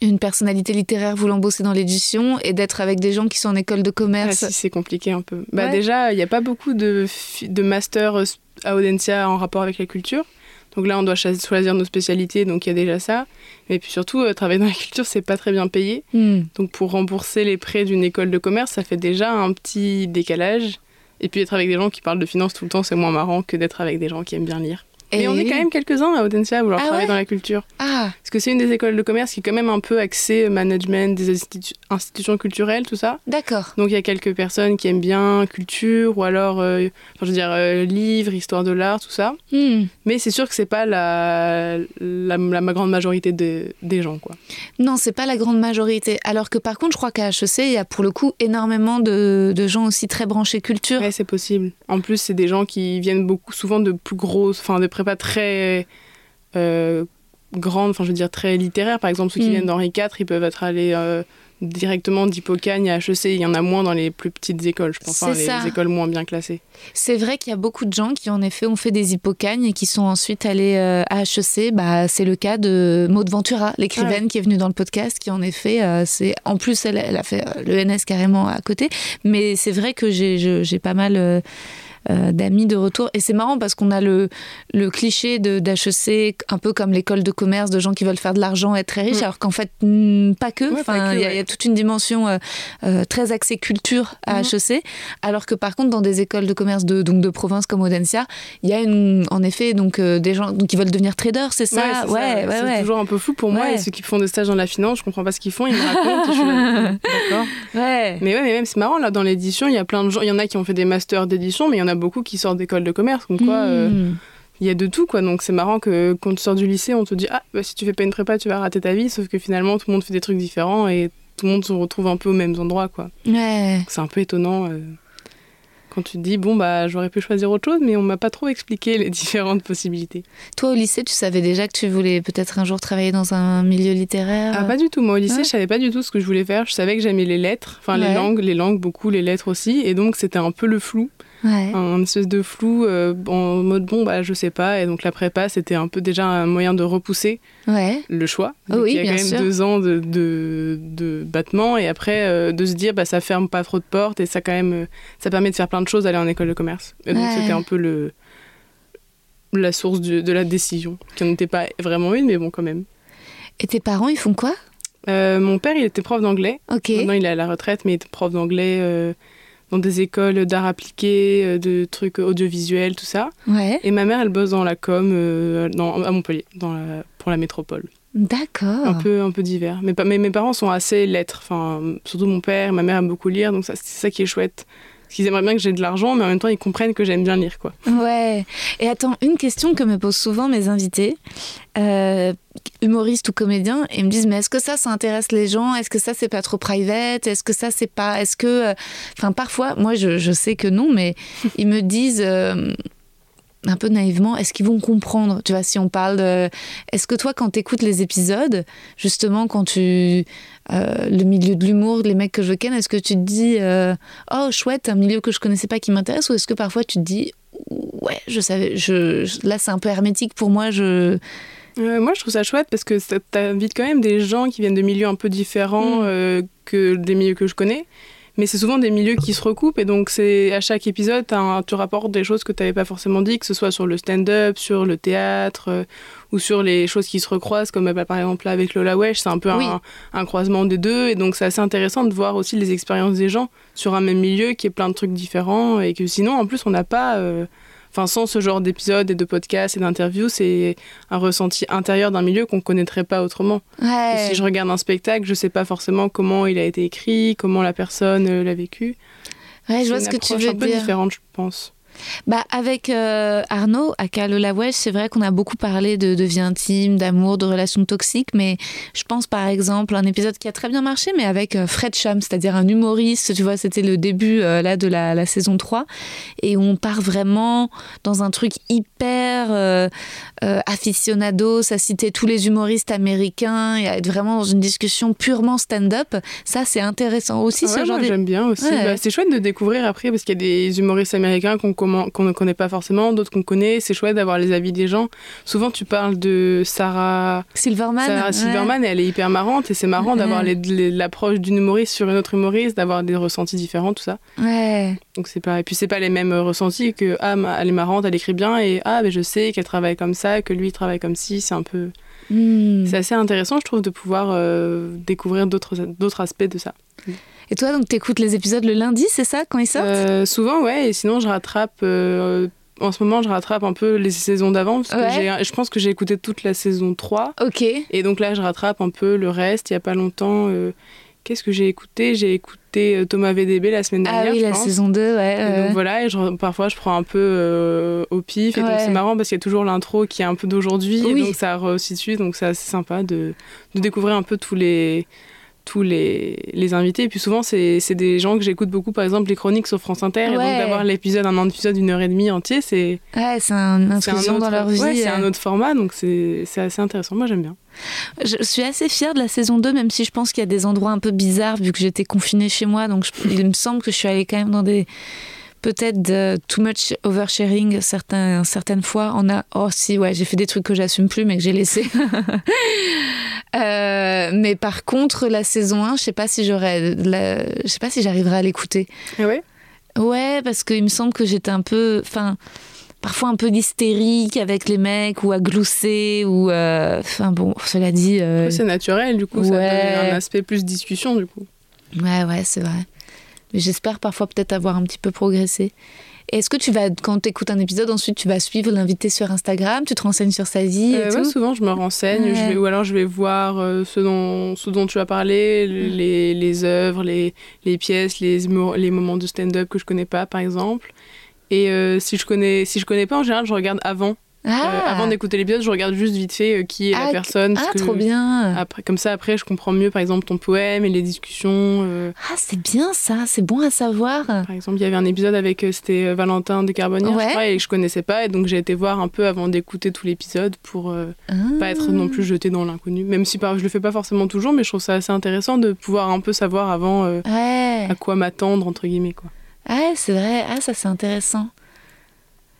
une personnalité littéraire voulant bosser dans l'édition et d'être avec des gens qui sont en école de Ah, commerce si, c'est compliqué un peu. Bah Ouais. déjà, il n'y a pas beaucoup de, fi- de masters à Audencia en rapport avec la culture. Donc là, on doit choisir nos spécialités, donc il y a déjà ça. Mais puis surtout, euh, travailler dans la culture, c'est pas très bien payé. Hmm. Donc pour rembourser les prêts d'une école de commerce, ça fait déjà un petit décalage. Et puis être avec des gens qui parlent de finance tout le temps, c'est moins marrant que d'être avec des gens qui aiment bien lire. Et Mais on est quand même quelques-uns à Audencia à vouloir Ah travailler ouais dans la culture. Ah, Parce que c'est une des écoles de commerce qui est quand même un peu axée management des institu- institutions culturelles, tout ça. d'accord. Donc il y a quelques personnes qui aiment bien culture ou alors, euh, enfin, je veux dire, euh, livres, histoire de l'art, tout ça. Hmm. Mais c'est sûr que c'est pas la, la, grande majorité de- des gens, quoi. Non, c'est pas la grande majorité. Alors que par contre, je crois qu'à HEC, il y a pour le coup énormément de, de gens aussi très branchés culture. Ouais, c'est possible. En plus, c'est des gens qui viennent beaucoup, souvent de plus grosses, enfin, prépas très euh, grandes, enfin, je veux dire, très littéraires. Par exemple, ceux qui Mm. viennent d'Henri IV, ils peuvent être allés euh, directement d'Hippocagne à HEC. Il y en a moins dans les plus petites écoles, je pense, enfin, les, écoles moins bien classées. C'est vrai qu'il y a beaucoup de gens qui en effet ont fait des hippocagnes et qui sont ensuite allés euh, à HEC. Bah, c'est le cas de Maud Ventura, l'écrivaine qui est venue dans le podcast, qui en effet, euh, c'est en plus elle, elle a fait le NS carrément à côté. Mais c'est vrai que j'ai pas mal d'amis de retour. Et c'est marrant parce qu'on a le, le cliché d'HEC, un peu comme l'école de commerce, de gens qui veulent faire de l'argent, être très riches, Mm. alors qu'en fait, pas que. Ouais, Enfin, il y, a- ouais. il y a toute une dimension euh, euh, très axée culture à Mhm. HEC, alors que par contre, dans des écoles de commerce de, donc de province comme Audencia, il y a une, en effet donc, euh, des gens donc, qui veulent devenir traders, c'est ça? Ouais, ouais, ouais, c'est ouais. toujours un peu fou pour moi. Et ceux qui font des stages dans la finance, je comprends pas ce qu'ils font. Ils me racontent. et je suis là, D'accord. Ouais. Mais ouais, mais même c'est marrant là dans l'édition, il y a plein de gens. Il y en a qui ont fait des masters d'édition, mais il y en a beaucoup qui sortent d'école de commerce. Comme quoi, euh, Hmm. il y a de tout quoi. Donc c'est marrant que quand tu sors du lycée, on te dit ah bah, si tu fais pas une prépa, tu vas rater ta vie. Sauf que finalement, tout le monde fait des trucs différents et tout le monde se retrouve un peu aux mêmes endroits quoi. Ouais. C'est un peu étonnant. euh, Quand tu te dis, bon, bah, j'aurais pu choisir autre chose, mais on m'a pas trop expliqué les différentes possibilités. Toi, au lycée, tu savais déjà que tu voulais peut-être un jour travailler dans un milieu littéraire? Ah, pas du tout. Moi, au lycée, Ouais. je savais pas du tout ce que je voulais faire. Je savais que j'aimais les lettres, enfin, Ouais. les langues, les langues, beaucoup, les lettres aussi. Et donc, c'était un peu le flou. Ouais. un espèce de flou euh, en mode bon bah je sais pas. Et donc la prépa c'était un peu déjà un moyen de repousser Ouais. le choix. Donc, oui, il y a bien quand même sûr. deux ans de, de, de battement. Et après euh, de se dire bah ça ferme pas trop de portes. Et ça quand même euh, ça permet de faire plein de choses aller en école de commerce. Et donc Ouais. c'était un peu le la source du- de la décision qui n'en était pas vraiment une mais bon quand même. Et tes parents, ils font quoi? Euh, mon père il était prof d'anglais. Maintenant il est à la retraite mais il était prof d'anglais euh, dans des écoles d'art appliqué euh, de trucs audiovisuels tout ça Ouais. Et ma mère, elle bosse dans la com euh, dans, à Montpellier, dans la- pour la métropole. D'accord. Un peu, un peu divers. Mais, mais mes parents sont assez lettres. Enfin, surtout mon père, ma mère aime beaucoup lire, donc c'est ça qui est chouette. Parce qu'ils aimeraient bien que j'ai de l'argent, mais en même temps, ils comprennent que j'aime bien lire, quoi. Ouais. Et attends, une question que me posent souvent mes invités, euh, humoristes ou comédiens, ils me disent mais est-ce que ça, ça intéresse les gens? Est-ce que ça, c'est pas trop private? Est-ce que ça, c'est pas Est-ce que, euh, enfin, parfois, moi, je, je sais que non, mais ils me disent. euh, un peu naïvement, est-ce qu'ils vont comprendre Tu vois, si on parle de... Est-ce que toi, quand tu écoutes les épisodes, justement, quand tu... euh, le milieu de l'humour, les mecs que je ken, est-ce que tu te dis euh, Oh, chouette, un milieu que je connaissais pas qui m'intéresse Ou est-ce que parfois tu te dis Ouais, je savais, je, je- là c'est un peu hermétique pour moi, je... Euh, moi, je trouve ça chouette parce que ça t'invite quand même des gens qui viennent de milieux un peu différents Mm. que des milieux que je connais. Mais c'est souvent des milieux qui se recoupent et donc c'est à chaque épisode, un- tu rapportes des choses que tu n'avais pas forcément dit, que ce soit sur le stand-up, sur le théâtre euh, ou sur les choses qui se recroisent, comme bah, par exemple là avec Lola Wesh, c'est un peu Oui. un, un croisement des deux et donc c'est assez intéressant de voir aussi les expériences des gens sur un même milieu qui est plein de trucs différents et que sinon en plus on n'a pas. euh, Enfin, sans ce genre d'épisodes et de podcasts et d'interviews, c'est un ressenti intérieur d'un milieu qu'on connaîtrait pas autrement. Ouais. si je regarde un spectacle, je sais pas forcément comment il a été écrit, comment la personne euh, l'a vécu. Ouais, je vois ce que tu veux un peu différente, je pense. Bah, avec euh, Arnaud, à Calola Wesh, c'est vrai qu'on a beaucoup parlé de, vie intime, d'amour, de relations toxiques, mais je pense par exemple à un épisode qui a très bien marché, mais avec euh, Fred Cham, c'est-à-dire un humoriste, tu vois, c'était le début euh, là de la, la saison 3, et on part vraiment dans un truc hyper euh, euh, aficionado, ça citait tous les humoristes américains, et à être vraiment dans une discussion purement stand-up, ça c'est intéressant aussi, Ah ce ouais, genre moi, j'aime bien aussi. Ouais. Bah, c'est chouette de découvrir après parce qu'il y a des humoristes américains qu'on qu'on ne connaît pas forcément, d'autres qu'on connaît. C'est chouette d'avoir les avis des gens. Souvent, tu parles de Sarah, Silverman. Sarah ouais. Silverman et elle est hyper marrante et c'est marrant d'avoir l'approche d'une humoriste sur une autre humoriste, d'avoir des ressentis différents, tout ça. Ouais. Donc c'est pas et puis c'est pas les mêmes ressentis que ah elle est marrante, elle écrit bien et ah mais je sais qu'elle travaille comme ça, que lui il travaille comme ci, c'est un peu Hmm. c'est assez intéressant je trouve de pouvoir euh, découvrir d'autres aspects de ça. Et toi, donc, t'écoutes les épisodes le lundi, c'est ça, quand ils sortent? Euh, souvent ouais et sinon je rattrape euh, en ce moment je rattrape un peu les saisons d'avant parce que Ouais. j'ai je pense que j'ai écouté toute la saison 3 Ok. et donc là je rattrape un peu le reste, il y a pas longtemps euh, Qu'est-ce que j'ai écouté? J'ai écouté euh, Thomas VDB la semaine Ah dernière. oui, je la pense. saison 2, ouais. Et donc voilà, et je- parfois je prends un peu euh, au pif, et donc c'est marrant parce qu'il y a toujours l'intro qui est un peu d'aujourd'hui, Oui. et donc ça resitue, donc c'est assez sympa de, de découvrir un peu tous les tous les, les invités. Et puis souvent, c'est c'est des gens que j'écoute beaucoup, par exemple les chroniques sur France Inter, et donc d'avoir l'épisode, un épisode d'une heure et demie entier, c'est Ouais, c'est un autre, dans leur vie. ouais, c'est un euh. autre format, donc c'est c'est assez intéressant. Moi, j'aime bien. Je suis assez fière de la saison 2, même si je pense qu'il y a des endroits un peu bizarres, vu que j'étais confinée chez moi. Donc je- il me semble que je suis allée quand même dans des. Peut-être de too much oversharing certains, certaines fois. On a. Oh, si, ouais, j'ai fait des trucs que j'assume plus, mais que j'ai laissé. Euh, mais par contre, la saison 1, je sais pas si j'aurais. Je sais pas si j'arriverai à l'écouter. Ah ouais? Ouais, parce qu'il me semble que j'étais un peu. Enfin. Parfois un peu hystérique avec les mecs ou à glousser ou. euh, Enfin bon, cela dit. euh, C'est naturel, du coup, ça Ouais. donne un aspect plus discussion, du coup. Ouais, ouais, c'est vrai. J'espère parfois peut-être avoir un petit peu progressé. Est-ce que tu vas, quand tu écoutes un épisode, ensuite tu vas suivre l'invité sur Instagram, tu te renseignes sur sa vie et Euh, ouais, souvent, je me renseigne, Ouais. je vais, ou alors je vais voir euh, ce, dont, ce dont tu as parlé, le- les, les œuvres, les, les pièces, les, les moments de stand-up que je connais pas, par exemple. Et euh, si je connais, si je connais pas, en général, je regarde avant. Euh, Ah, avant d'écouter l'épisode, je regarde juste vite fait euh, qui est Ah, la personne. ah parce que trop bien. Après, comme ça, après, je comprends mieux, par exemple, ton poème et les discussions. euh, Ah, c'est bien ça, c'est bon à savoir. par exemple, il y avait un épisode avec, c'était Valentin de Carbonnier, Ouais. je crois, et que je connaissais pas. Et donc, j'ai été voir un peu avant d'écouter tout l'épisode pour euh, Ah. pas être non plus jeté dans l'inconnu. Même si par- je le fais pas forcément toujours, mais je trouve ça assez intéressant de pouvoir un peu savoir avant Ouais, à quoi m'attendre, entre guillemets. Quoi. ouais c'est vrai. Ah, ça c'est intéressant.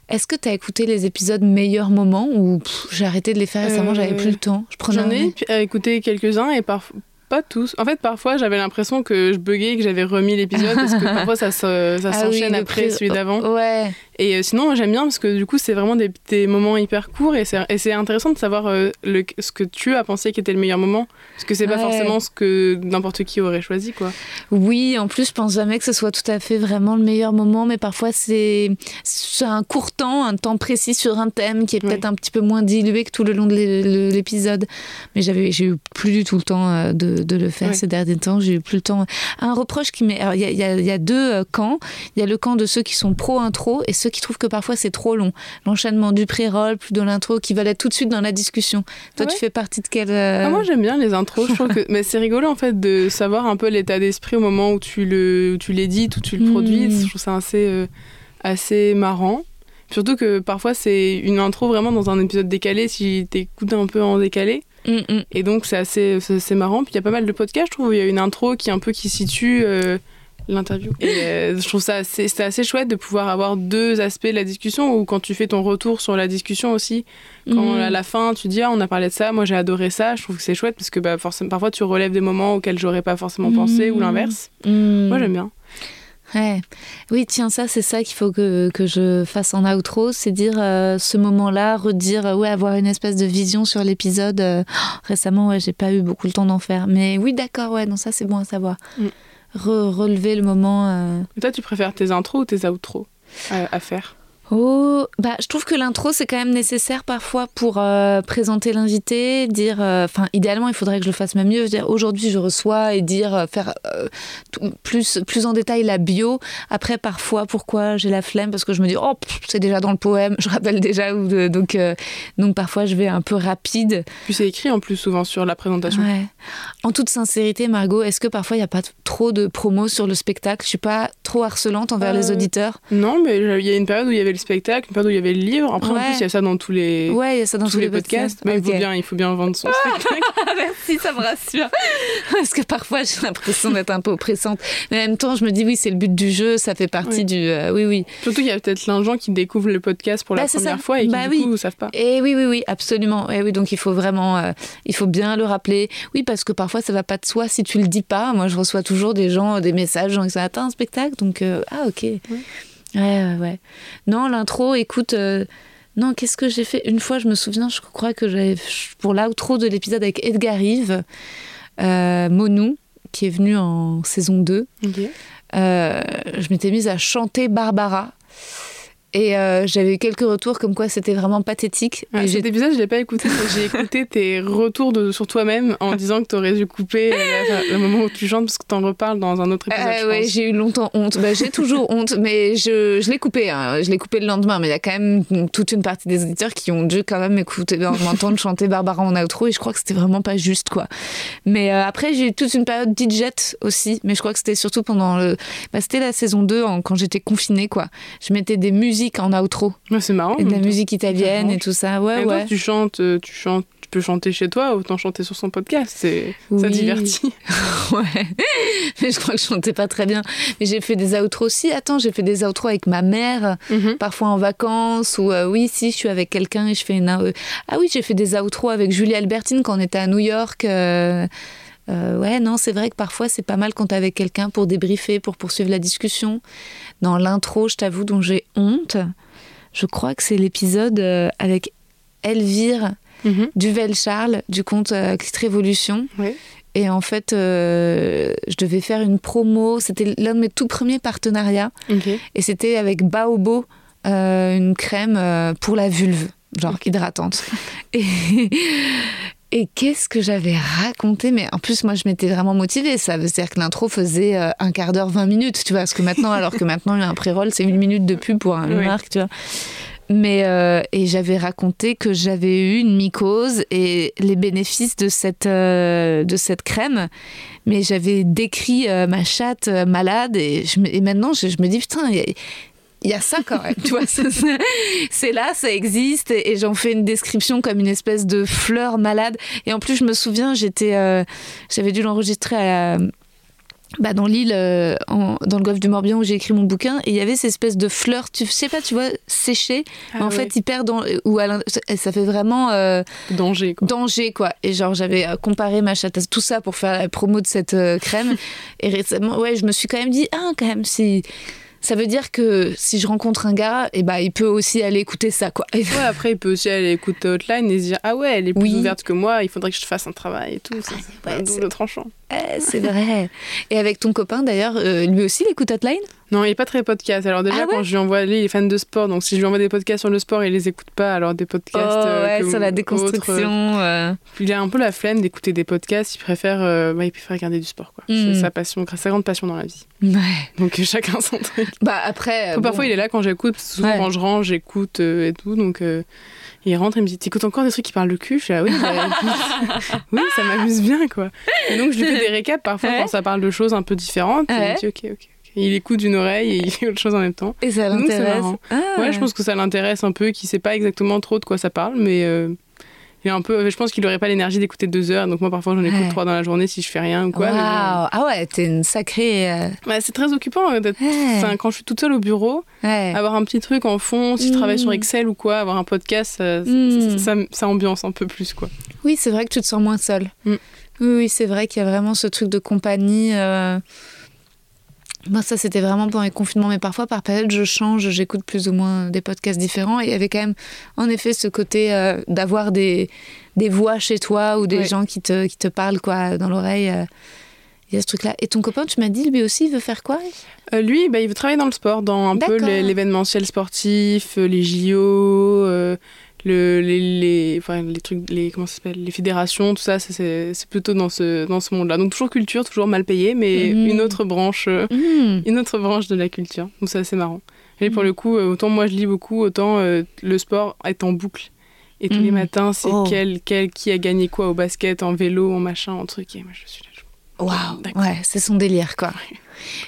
Est-ce que tu as écouté les épisodes meilleurs moments ou j'ai arrêté de les faire récément, Euh, j'avais plus le temps. Je prenais J'en ai euh, écouté quelques-uns et parfois. Pas tous. En fait, parfois, j'avais l'impression que je buguais et que j'avais remis l'épisode parce que parfois, ça se- ça Ah s'enchaîne après pré- celui d'avant. Ouais. Et euh, sinon, j'aime bien parce que du coup, c'est vraiment des, des moments hyper courts et c'est et c'est intéressant de savoir euh, le, ce que tu as pensé qui était le meilleur moment. Parce que c'est pas Ouais. forcément ce que n'importe qui aurait choisi, quoi. Oui, en plus, je pense jamais que ce soit tout à fait vraiment le meilleur moment, mais parfois c'est c'est un court temps, un temps précis sur un thème qui est peut-être un petit peu moins dilué que tout le long de l'é- l'épisode. Mais j'avais, j'ai eu plus du tout le temps euh, de, de le faire ces derniers temps. J'ai eu plus le temps. Un reproche qui m'est, il y a, y y deux euh, camps. Il y a le camp de ceux qui sont pro intro et ceux qui trouvent que parfois c'est trop long. L'enchaînement du pré-roll plus de l'intro, qui veulent être tout de suite dans la discussion. Toi, tu fais partie de quel euh, Ah, moi, j'aime bien les intros. Je trouve que... Mais c'est rigolo, en fait, de savoir un peu l'état d'esprit au moment où tu le où tu l'édites, où tu le produis. Je trouve ça assez, euh, assez marrant. Surtout que parfois, c'est une intro vraiment dans un épisode décalé, si t'écoutes un peu en décalé. Hum, hum. Et donc, c'est assez, c'est marrant. Puis il y a pas mal de podcasts, je trouve, il y a une intro qui un peu qui situe euh, l'interview. Et euh, je trouve ça assez, c'est assez chouette de pouvoir avoir deux aspects de la discussion, ou quand tu fais ton retour sur la discussion aussi, quand Mm. à la fin tu dis ah on a parlé de ça, moi j'ai adoré ça, je trouve que c'est chouette parce que bah, forcément, parfois tu relèves des moments auxquels j'aurais pas forcément pensé, Mm. ou l'inverse. Moi j'aime bien. Ouais. Oui, tiens, ça, c'est ça qu'il faut que, que je fasse en outro, c'est dire euh, ce moment-là, redire, euh, ouais, avoir une espèce de vision sur l'épisode. euh, oh, récemment, ouais, j'ai pas eu beaucoup le temps d'en faire. Mais oui, d'accord, ouais, non, ça, c'est bon à savoir. Mm. Re- relever le moment. euh, toi tu préfères tes intros ou tes outros à, à faire? Oh, bah, je trouve que l'intro, c'est quand même nécessaire parfois pour euh, présenter l'invité, dire, euh, enfin, idéalement, il faudrait que je le fasse même mieux, dire, aujourd'hui, je reçois et dire, euh, faire plus, plus en détail la bio. Après, parfois, pourquoi j'ai la flemme? Parce que je me dis, oh, c'est déjà dans le poème, je rappelle déjà, de- donc, donc parfois, je vais un peu rapide. Puis c'est écrit en plus souvent sur la présentation. Ouais. En toute sincérité, Margot, est-ce que parfois, il n'y a pas trop de promos sur le spectacle? Je suis pas trop harcelante envers les auditeurs Non, mais il y a une période où il y avait le spectacle, une période où il y avait le livre. Après en plus il y a ça dans tous les, Ouais, il y a ça dans tous les podcasts. Mais il, faut bien, il faut bien vendre son spectacle. Merci, ça me rassure. Parce que parfois, j'ai l'impression d'être un peu oppressante. Mais en même temps, je me dis, oui, c'est le but du jeu, ça fait partie Oui. du. euh, oui, oui. Surtout qu'il y a peut-être plein de gens qui découvrent le podcast pour la Bah, première ça. fois et qui Bah du coup ne savent pas. Et oui, oui, oui, absolument. Et oui, donc il faut vraiment, euh, il faut bien le rappeler. Oui, parce que parfois, ça va pas de soi si tu le dis pas. Moi, je reçois toujours des gens, des messages, gens qui disent, attends, un spectacle, donc euh, ah ok. Ouais, ouais. Non, l'intro, écoute. euh, non, qu'est-ce que j'ai fait? Une fois, je me souviens, je crois que j'avais pour l'outro de l'épisode avec Edgar Rive, euh, Monou, qui est venu en saison 2. euh, je m'étais mise à chanter Barbara. Et euh, j'avais eu quelques retours comme quoi c'était vraiment pathétique. Ouais, et cet épisode, je l'ai pas écouté. mais J'ai écouté tes retours de, sur toi-même en disant que tu aurais dû couper euh, le moment où tu chantes parce que tu en reparles dans un autre épisode. Ah je ouais, pense. j'ai eu longtemps honte. Bah, j'ai toujours honte, mais je, je l'ai coupé. hein. Je l'ai coupé le lendemain. Mais il y a quand même toute une partie des auditeurs qui ont dû quand même écouter, m'entendre chanter Barbara en outro. Et je crois que c'était vraiment pas juste, quoi. Mais euh, après, j'ai eu toute une période DJ aussi. Mais je crois que c'était surtout pendant le. Bah, c'était la saison 2, en- quand j'étais confinée, quoi. Je mettais des musiques en outro. Ouais, c'est marrant. Et de la musique italienne et tout ça. Ouais, temps, ouais. tu chantes, euh, tu chantes, tu peux chanter chez toi, autant chanter sur son podcast. C'est ça Oui. divertit. Ouais, mais je crois que je chantais pas très bien. Mais j'ai fait des outros aussi. Attends, j'ai fait des outros avec ma mère, Mhm. parfois en vacances, ou euh, oui, si je suis avec quelqu'un et je fais une. euh, ah oui, j'ai fait des outros avec Julie Albertine quand on était à New York. euh, Euh, ouais, non, c'est vrai que parfois c'est pas mal quand t'es avec quelqu'un pour débriefer, pour poursuivre la discussion. Dans l'intro, je t'avoue, dont j'ai honte, je crois que c'est l'épisode euh, avec Elvire Mhm. Duvel-Charles du compte euh, Clit Révolution. Et en fait, euh, je devais faire une promo. C'était l'un de mes tout premiers partenariats. Et c'était avec Baobo, euh, une crème euh, pour la vulve, genre hydratante. Et, et qu'est-ce que j'avais raconté? Mais en plus, moi, je m'étais vraiment motivée. Ça veut dire que l'intro faisait euh, un quart d'heure, 20 minutes, tu vois. Parce que maintenant, alors que maintenant, un pré-roll, c'est une minute de pub pour un- une Oui. marque, tu vois. Mais euh, et j'avais raconté que j'avais eu une mycose et les bénéfices de cette euh, de cette crème, mais j'avais décrit euh, ma chatte malade et, je et maintenant je, je me dis putain il y a- ça quand même, tu vois. C'est là, ça existe, et, et j'en fais une description comme une espèce de fleur malade. Et en plus, je me souviens, j'étais, euh, j'avais dû l'enregistrer à la- bah, dans l'île, euh, en- dans le golfe du Morbihan où j'ai écrit mon bouquin, et il y avait cette espèce de fleur, tu sais pas, tu vois, séchée, mais Ah en ouais. fait hyper dans, ou à ça- fait vraiment euh, Danger, quoi. danger quoi. Et genre j'avais comparé ma chatte à tout ça pour faire la promo de cette euh, crème. et récemment, ouais, je me suis quand même dit ah quand même si ça veut dire que si je rencontre un gars, et bah il peut aussi aller écouter ça quoi. Ouais, après, il peut aussi aller écouter Hotline et se dire Ah ouais, elle est plus Oui. ouverte que moi, il faudrait que je fasse un travail et tout. Ça, c'est ouais, un double c'est- tranchant. Eh, c'est vrai. Et avec ton copain d'ailleurs, euh, lui aussi il écoute Hotline? Non, il est pas très podcast. Alors, déjà, Ah ouais quand je lui envoie, lui, il est fan de sport, donc si je lui envoie des podcasts sur le sport, il les écoute pas. Alors, des podcasts. euh, Oh, ouais, que- sur la déconstruction. euh, euh. il a un peu la flemme d'écouter des podcasts. Il préfère, euh, bah, il préfère regarder du sport, quoi. Mm. C'est sa passion, sa grande passion dans la vie. Ouais. Donc, euh, chacun son truc. Bah après. Parfois, il est là quand j'écoute. Souvent, quand je range, j'écoute euh, et tout. Donc, euh, il rentre et me dit T'écoutes encore des trucs qui parlent de cul? Je suis ah oui, bah, oui, ça m'amuse bien, quoi. Et donc, je lui fais des récaps parfois quand ça parle de choses un peu différentes. Et il me dit Ok, ok. Il écoute d'une oreille et il fait autre chose en même temps. Et ça l'intéresse. Ah. Ouais, je pense que ça l'intéresse un peu, qu'il sait pas exactement trop de quoi ça parle, mais euh, il est un peu. Je pense qu'il aurait pas l'énergie d'écouter deux heures, donc moi parfois j'en écoute Ouais. trois dans la journée si je fais rien ou quoi. bon. Ah ouais, t'es une sacrée. euh, Ouais, c'est très occupant euh, d'être. Ouais. Enfin, quand je suis toute seule au bureau, Ouais. avoir un petit truc en fond, si je travaille Mm. sur Excel ou quoi, avoir un podcast, ça, Mm. ça, ça- ça ambiance un peu plus quoi. Oui, c'est vrai que tu te sens moins seule. Mm. Oui, oui, c'est vrai qu'il y a vraiment ce truc de compagnie. euh. Moi, ça, c'était vraiment pendant les confinements, mais parfois, par période, je change, j'écoute plus ou moins des podcasts différents. Et il y avait quand même, en effet, ce côté euh, d'avoir des, des voix chez toi ou des Ouais. gens qui te, qui te parlent quoi, dans l'oreille. euh. Il y a ce truc-là. Et ton copain, tu m'as dit, lui aussi, il veut faire quoi? Euh, lui, bah, il veut travailler dans le sport, dans un peu l'événementiel sportif, les JO, le, les, les, enfin, les trucs, les, comment ça s'appelle, les fédérations, tout ça, ça, c'est c'est plutôt dans ce, dans ce monde-là. Donc toujours culture, toujours mal payé, mais Mhm. une autre branche, euh, Hmm. une autre branche de la culture. Donc c'est assez marrant. Et pour le coup, euh, autant moi je lis beaucoup, autant euh, le sport est en boucle. Et tous les Mhm. matins, c'est Oh. quel, quel, qui a gagné quoi au basket, en vélo, en machin, en truc. Et moi je suis là. je- Waouh, D'accord. ouais, c'est son délire, quoi.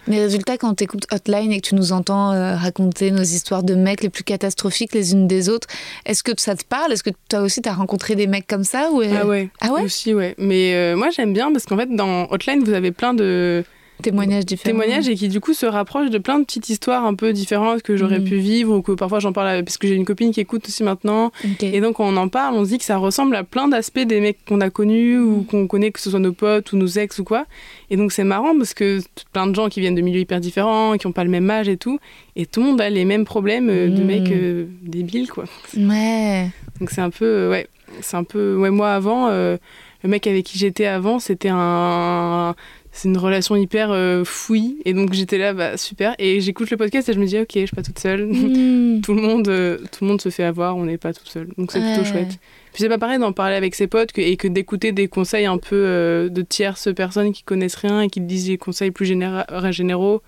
Mais résultat, quand tu écoutes Hotline et que tu nous entends euh, raconter nos histoires de mecs les plus catastrophiques les unes des autres, est-ce que ça te parle? Est-ce que toi aussi, tu as rencontré des mecs comme ça ou... Ah ouais, Ah ouais? Aussi ouais. Mais euh, moi j'aime bien parce qu'en fait dans Hotline vous avez plein de Témoignages différents. témoignages et qui du coup se rapprochent de plein de petites histoires un peu différentes que j'aurais Mhm. pu vivre ou que parfois j'en parle à- parce que j'ai une copine qui écoute aussi maintenant et donc on en parle on se dit que ça ressemble à plein d'aspects des mecs qu'on a connus ou qu'on connaît que ce soit nos potes ou nos ex ou quoi et donc c'est marrant parce que plein de gens qui viennent de milieux hyper différents qui ont pas le même âge et tout et tout le monde a les mêmes problèmes euh, de Mhm. mecs euh, débiles quoi Ouais. donc c'est un peu, euh, ouais, c'est un peu, ouais, moi avant, euh, le mec avec qui j'étais avant, c'était un, c'est une relation hyper euh, fouille, et donc j'étais là, bah super, et j'écoute le podcast et je me dis, ok, je suis pas toute seule. Hmm. tout le monde, euh, tout le monde se fait avoir, on n'est pas toute seule, donc c'est Ouais. plutôt chouette. Puis c'est pas pareil d'en parler avec ses potes que- et que d'écouter des conseils un peu euh, de tierces personnes qui connaissent rien et qui disent des conseils plus généra- généraux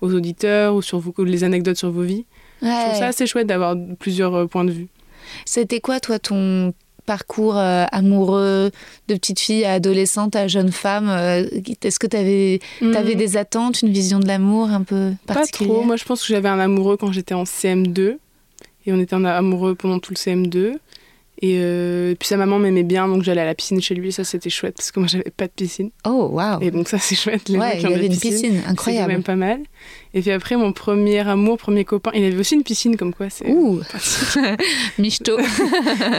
aux auditeurs ou sur vos, les anecdotes sur vos vies. Je trouve Ouais. ça assez chouette d'avoir plusieurs euh, points de vue. C'était quoi, toi, ton parcours euh, amoureux de petite fille à adolescente à jeune femme euh, Est-ce que tu avais, Mhm. des attentes, une vision de l'amour un peu Pas trop. Moi, je pense que j'avais un amoureux quand j'étais en CM2. Et on était en amoureux pendant tout le CM2. Et euh, puis sa maman m'aimait bien, donc j'allais à la piscine chez lui. Ça, c'était chouette parce que moi, j'avais pas de piscine. Oh, waouh Et donc, ça, c'est chouette. Les Ouais, il ont avait une piscine, incroyable. même pas mal. Et puis après, mon premier amour, premier copain, il avait aussi une piscine, comme quoi c'est. Ouh Michto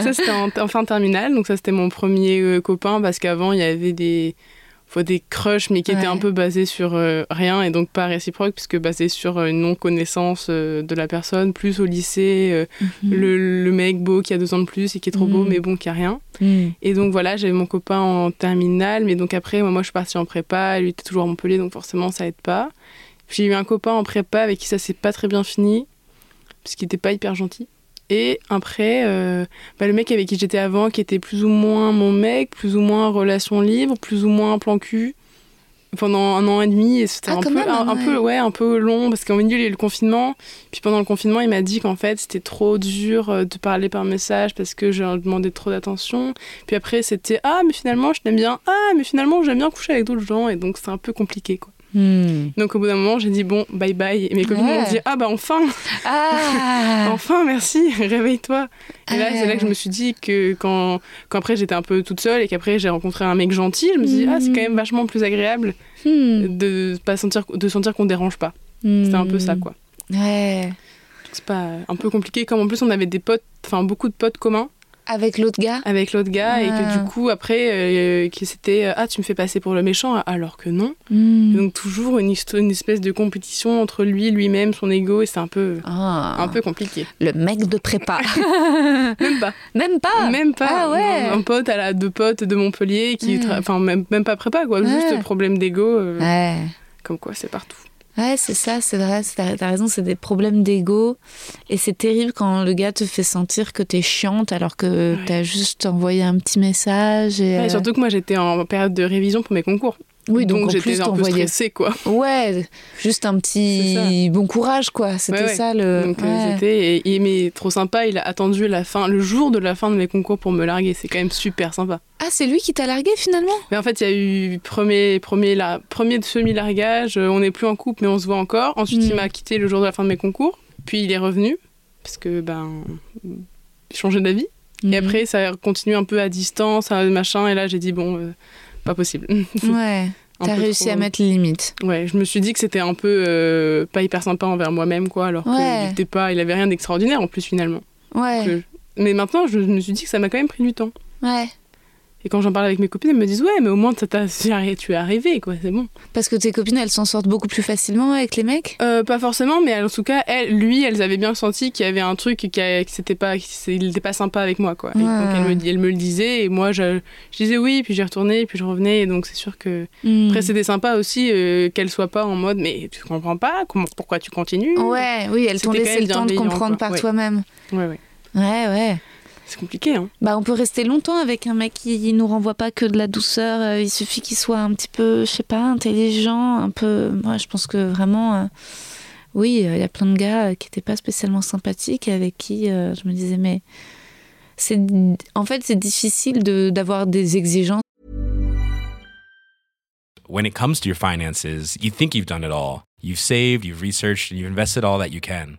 ça, c'était en, en fin terminale. Donc, ça, c'était mon premier euh, copain parce qu'avant, il y avait des. Fois des crushs, mais qui étaient un peu basés sur euh, rien et donc pas réciproques, puisque basés sur euh, une non-connaissance euh, de la personne, plus au lycée, euh, Mhm. le, le mec beau qui a deux ans de plus et qui est trop beau, Mhm. mais bon, qui a rien. Mhm. Et donc voilà, j'avais mon copain en terminale, mais donc après, moi, moi, je suis partie en prépa, lui était toujours à Montpellier, donc forcément ça aide pas. J'ai eu un copain en prépa avec qui ça s'est pas très bien fini, parce qu'il était pas hyper gentil. Et après, euh, bah, le mec avec qui j'étais avant, qui était plus ou moins mon mec, plus ou moins relation libre, plus ou moins plan cul, pendant un an et demi, et c'était Ah, un, peu, même, un, peu, ouais, un peu long, parce qu'en milieu, il y a eu le confinement. Puis pendant le confinement, il m'a dit qu'en fait, c'était trop dur euh, de parler par message parce que je leur demandais trop d'attention. Puis après, c'était Ah, mais finalement, je t'aime bien. Ah, mais finalement, j'aime bien coucher avec d'autres gens. Et donc, c'est un peu compliqué, quoi. Mhm. Donc, au bout d'un moment, j'ai dit Bon, bye bye. Et mes copines Ouais. m'ont dit Ah, bah enfin, Ah enfin, merci, réveille-toi. Et là, Ah. c'est là que je me suis dit que quand, quand après, j'étais un peu toute seule et qu'après, j'ai rencontré un mec gentil, je me suis dit Ah, c'est quand même vachement plus agréable Mhm. de pas sentir, de sentir qu'on dérange pas. C'était un peu ça, quoi. Ouais. C'est pas un peu compliqué, comme en plus, on avait des potes, enfin, beaucoup de potes communs. Avec l'autre gars avec l'autre gars et Ah. que du coup après euh, que c'était euh, ah tu me fais passer pour le méchant alors que non Mhm. donc toujours une, espèce de compétition entre lui lui-même son ego et c'est un peu Ah. un peu compliqué Le mec de prépa. même pas Même pas même pas Ah ouais. un, un pote à la deux potes de Montpellier qui tra- enfin même, même pas prépa quoi Ouais. juste problème d'ego euh, Ouais. comme quoi c'est partout Ouais, c'est ça, c'est vrai, t'as t'as raison, c'est des problèmes d'ego. Et c'est terrible quand le gars te fait sentir que t'es chiante alors que Ouais. t'as juste envoyé un petit message. Et, Ouais, euh, surtout que moi j'étais en période de révision pour mes concours oui, donc, donc, j'étais plus un peu stressée quoi Ouais, juste un petit bon courage, quoi. C'était Ouais, ouais. ça le. donc euh, ouais. c'était et, et- mais trop sympa il a attendu la fin le jour de la fin de mes concours pour me larguer c'est quand même super sympa Ah, c'est lui qui t'a largué finalement? Mais en fait, il y a eu premier, premier, la, premier semi-largage, euh, on n'est plus en couple, mais on se voit encore. Ensuite, il m'a quitté le jour de la fin de mes concours. Puis il est revenu, parce que, ben, changé d'avis. Et Mhm. après, ça a continué un peu à distance, machin. Et là, j'ai dit, bon, euh, pas possible. Ouais. T'as réussi trop- à mettre les limites. Ouais, je me suis dit que c'était un peu euh, pas hyper sympa envers moi-même, quoi, alors Ouais. qu'il pas, il avait rien d'extraordinaire en plus, finalement. Ouais. Que- Mais maintenant, je me suis dit que ça m'a quand même pris du temps. Ouais. Et quand j'en parle avec mes copines, elles me disent, ouais, mais au moins, tu es arrivé, quoi, c'est bon. Parce que tes copines, elles s'en sortent beaucoup plus facilement avec les mecs? Euh, pas forcément, mais en tout cas, elle, lui, elles avaient bien senti qu'il y avait un truc qui, a- qui s'était pas, il sympa avec moi, quoi. Et donc elle me, elle me le disait, et moi, je, je disais oui, puis j'y retournais, puis je revenais, et donc c'est sûr que Mhm. après c'était sympa aussi euh, qu'elle soit pas en mode, mais tu comprends pas, comment, pourquoi tu continues? Ouais, oui, elles t'ont C'était laissé le temps de comprendre quoi. par Ouais. toi-même. Ouais, ouais. Ouais, ouais. C'est compliqué, hein. Bah, on peut rester longtemps avec un mec qui nous renvoie pas que de la douceur. euh, Il suffit qu'il soit un petit peu, je sais pas, intelligent, un peu. Moi, je pense que vraiment, euh, oui, euh, il y a plein de gars euh, qui étaient pas spécialement sympathiques et avec qui euh, je me disais, mais c'est, en fait, c'est difficile de d'avoir des exigences. When it comes to your finances, you think you've done it all. You've saved, you've researched, and you've invested all that you can.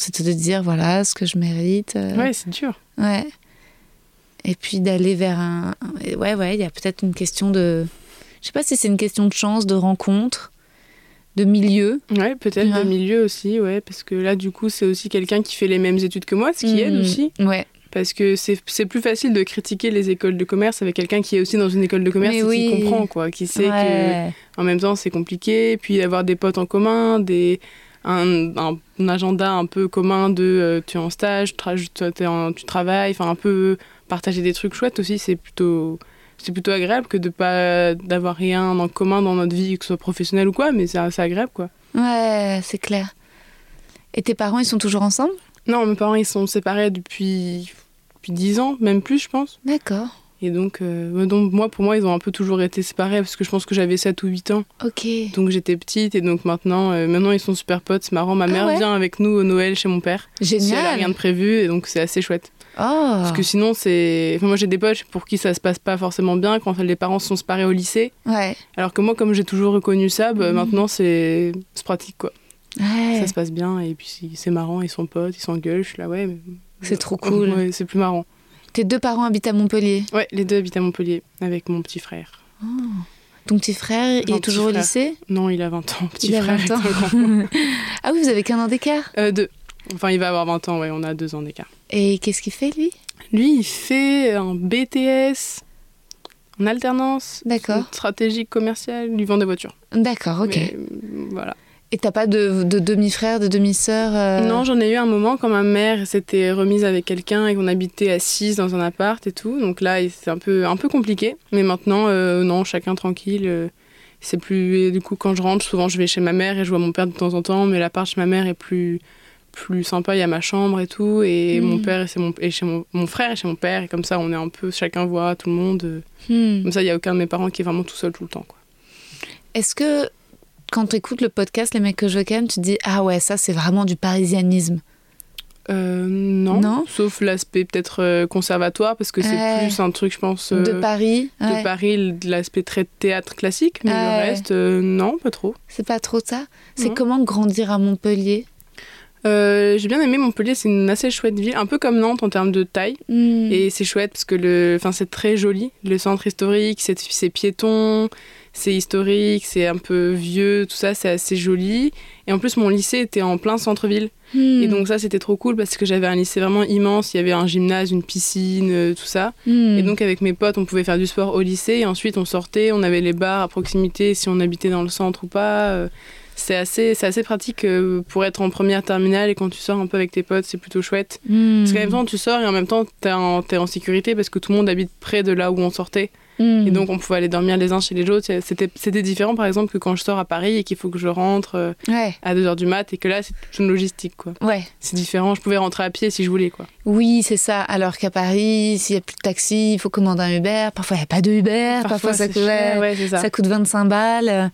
C'était de dire, voilà, ce que je mérite. euh, Ouais, c'est dur. Ouais. Et puis d'aller vers un. Ouais, ouais, il y a peut-être une question de. Je sais pas si c'est une question de chance, de rencontre, de milieu. Ouais, peut-être Ouais. de milieu aussi, ouais, parce que là, du coup, c'est aussi quelqu'un qui fait les mêmes études que moi, ce qui aide Mhm. aussi. Ouais. Parce que c'est c'est plus facile de critiquer les écoles de commerce avec quelqu'un qui est aussi dans une école de commerce Mais et oui. qui comprend, quoi, qui sait que Ouais. En même temps, c'est compliqué. Puis d'avoir des potes en commun, des, un, un- un agenda un peu commun de euh, tu es en stage, tra- tu, t'es en- tu travailles, enfin un peu partager des trucs chouettes aussi, c'est plutôt c'est plutôt agréable que de pas d'avoir rien en commun dans notre vie, que ce soit professionnel ou quoi, mais c'est c'est agréable quoi. Ouais, c'est clair. Et tes parents, ils sont toujours ensemble? Non, mes parents ils sont séparés depuis depuis 10 ans, même plus je pense. D'accord. Et donc, euh, donc moi pour moi ils ont un peu toujours été séparés parce que je pense que j'avais 7 ou 8 ans. Ok. Donc j'étais petite et donc maintenant, euh, maintenant ils sont super potes, c'est marrant. Ma Ah mère ouais vient avec nous au Noël chez mon père. Si elle a Génial. rien de prévu et donc c'est assez chouette. Oh. Parce que sinon, c'est. Enfin, moi, j'ai des potes pour qui ça se passe pas forcément bien quand les parents se sont séparés au lycée. Ouais. Alors que moi, comme j'ai toujours reconnu ça, bah, Mhm. maintenant, c'est pratique, quoi. Ouais. Ça se passe bien et puis c'est- c'est marrant, ils sont potes, ils s'engueulent. Je suis là, ouais. mais- C'est trop cool. Ouais, c'est plus marrant. Tes deux parents habitent à Montpellier. Ouais, les deux habitent à Montpellier avec mon petit frère. Ton petit frère, il est toujours au lycée? Non, il a 20 ans, petit Il a frère. 20 est ans. grand. Ah oui, vous avez qu'un an d'écart? Euh, deux. Enfin, il va avoir 20 ans, ouais, on a deux ans d'écart. Et qu'est-ce qu'il fait, lui? Lui, il fait un BTS en alternance. D'accord. Stratégique commerciale, il vend des voitures. D'accord, ok. Mais, euh, voilà. Et t'as pas de, de demi-frère, de demi-sœur euh, Non, j'en ai eu un moment quand ma mère s'était remise avec quelqu'un et qu'on habitait à 6 dans un appart et tout. Donc là, c'est un peu, un peu compliqué. Mais maintenant, euh, non, chacun tranquille. euh, c'est plus. et du coup, quand je rentre, souvent je vais chez ma mère et je vois mon père de temps en temps. Mais l'appart chez ma mère est plus, plus sympa. Il y a ma chambre et tout. Et Mm. mon père chez mon, et chez mon, mon frère et chez mon père. Et comme ça, on est un peu. Chacun voit tout le monde. Hmm. Comme ça, il n'y a aucun de mes parents qui est vraiment tout seul tout le temps. Quoi. Est-ce que quand tu écoutes le podcast Les mecs que je ken, tu te dis Ah ouais, ça c'est vraiment du parisianisme Euh, non. Non Sauf l'aspect peut-être euh, conservatoire, parce que c'est Ouais. plus un truc, je pense. de euh, Paris de Ouais. Paris, de l'aspect très théâtre classique, mais le reste, euh, non, pas trop. C'est pas trop ça C'est comment grandir à Montpellier? Euh, J'ai bien aimé Montpellier, c'est une assez chouette ville, un peu comme Nantes en termes de taille. Hmm. Et c'est chouette parce que le, enfin, c'est très joli. Le centre historique, c'est c'est piéton, c'est historique, c'est un peu vieux, tout ça, c'est assez joli. Et en plus, mon lycée était en plein centre-ville. Hmm. Et donc ça, c'était trop cool parce que j'avais un lycée vraiment immense. Il y avait un gymnase, une piscine, euh, tout ça. Hmm. Et donc avec mes potes, on pouvait faire du sport au lycée et ensuite on sortait, on avait les bars à proximité si on habitait dans le centre ou pas. Euh, C'est assez, c'est assez pratique euh, pour être en première terminale et quand tu sors un peu avec tes potes, c'est plutôt chouette. Hmm. Parce qu'en même temps, tu sors et en même temps, t'es en, t'es en sécurité parce que tout le monde habite près de là où on sortait. Hmm. Et donc on pouvait aller dormir les uns chez les autres. C'était, différent par exemple que quand je sors à Paris et qu'il faut que je rentre euh, Ouais, à 2h du mat et que là, c'est toute une logistique. quoi. ouais. C'est différent, je pouvais rentrer à pied si je voulais. quoi. Oui, c'est ça. Alors qu'à Paris, s'il n'y a plus de taxi, il faut commander un Uber. Parfois, il n'y a pas de Uber. Parfois, ça, coûte, ouais, ça. ça coûte 25 balles.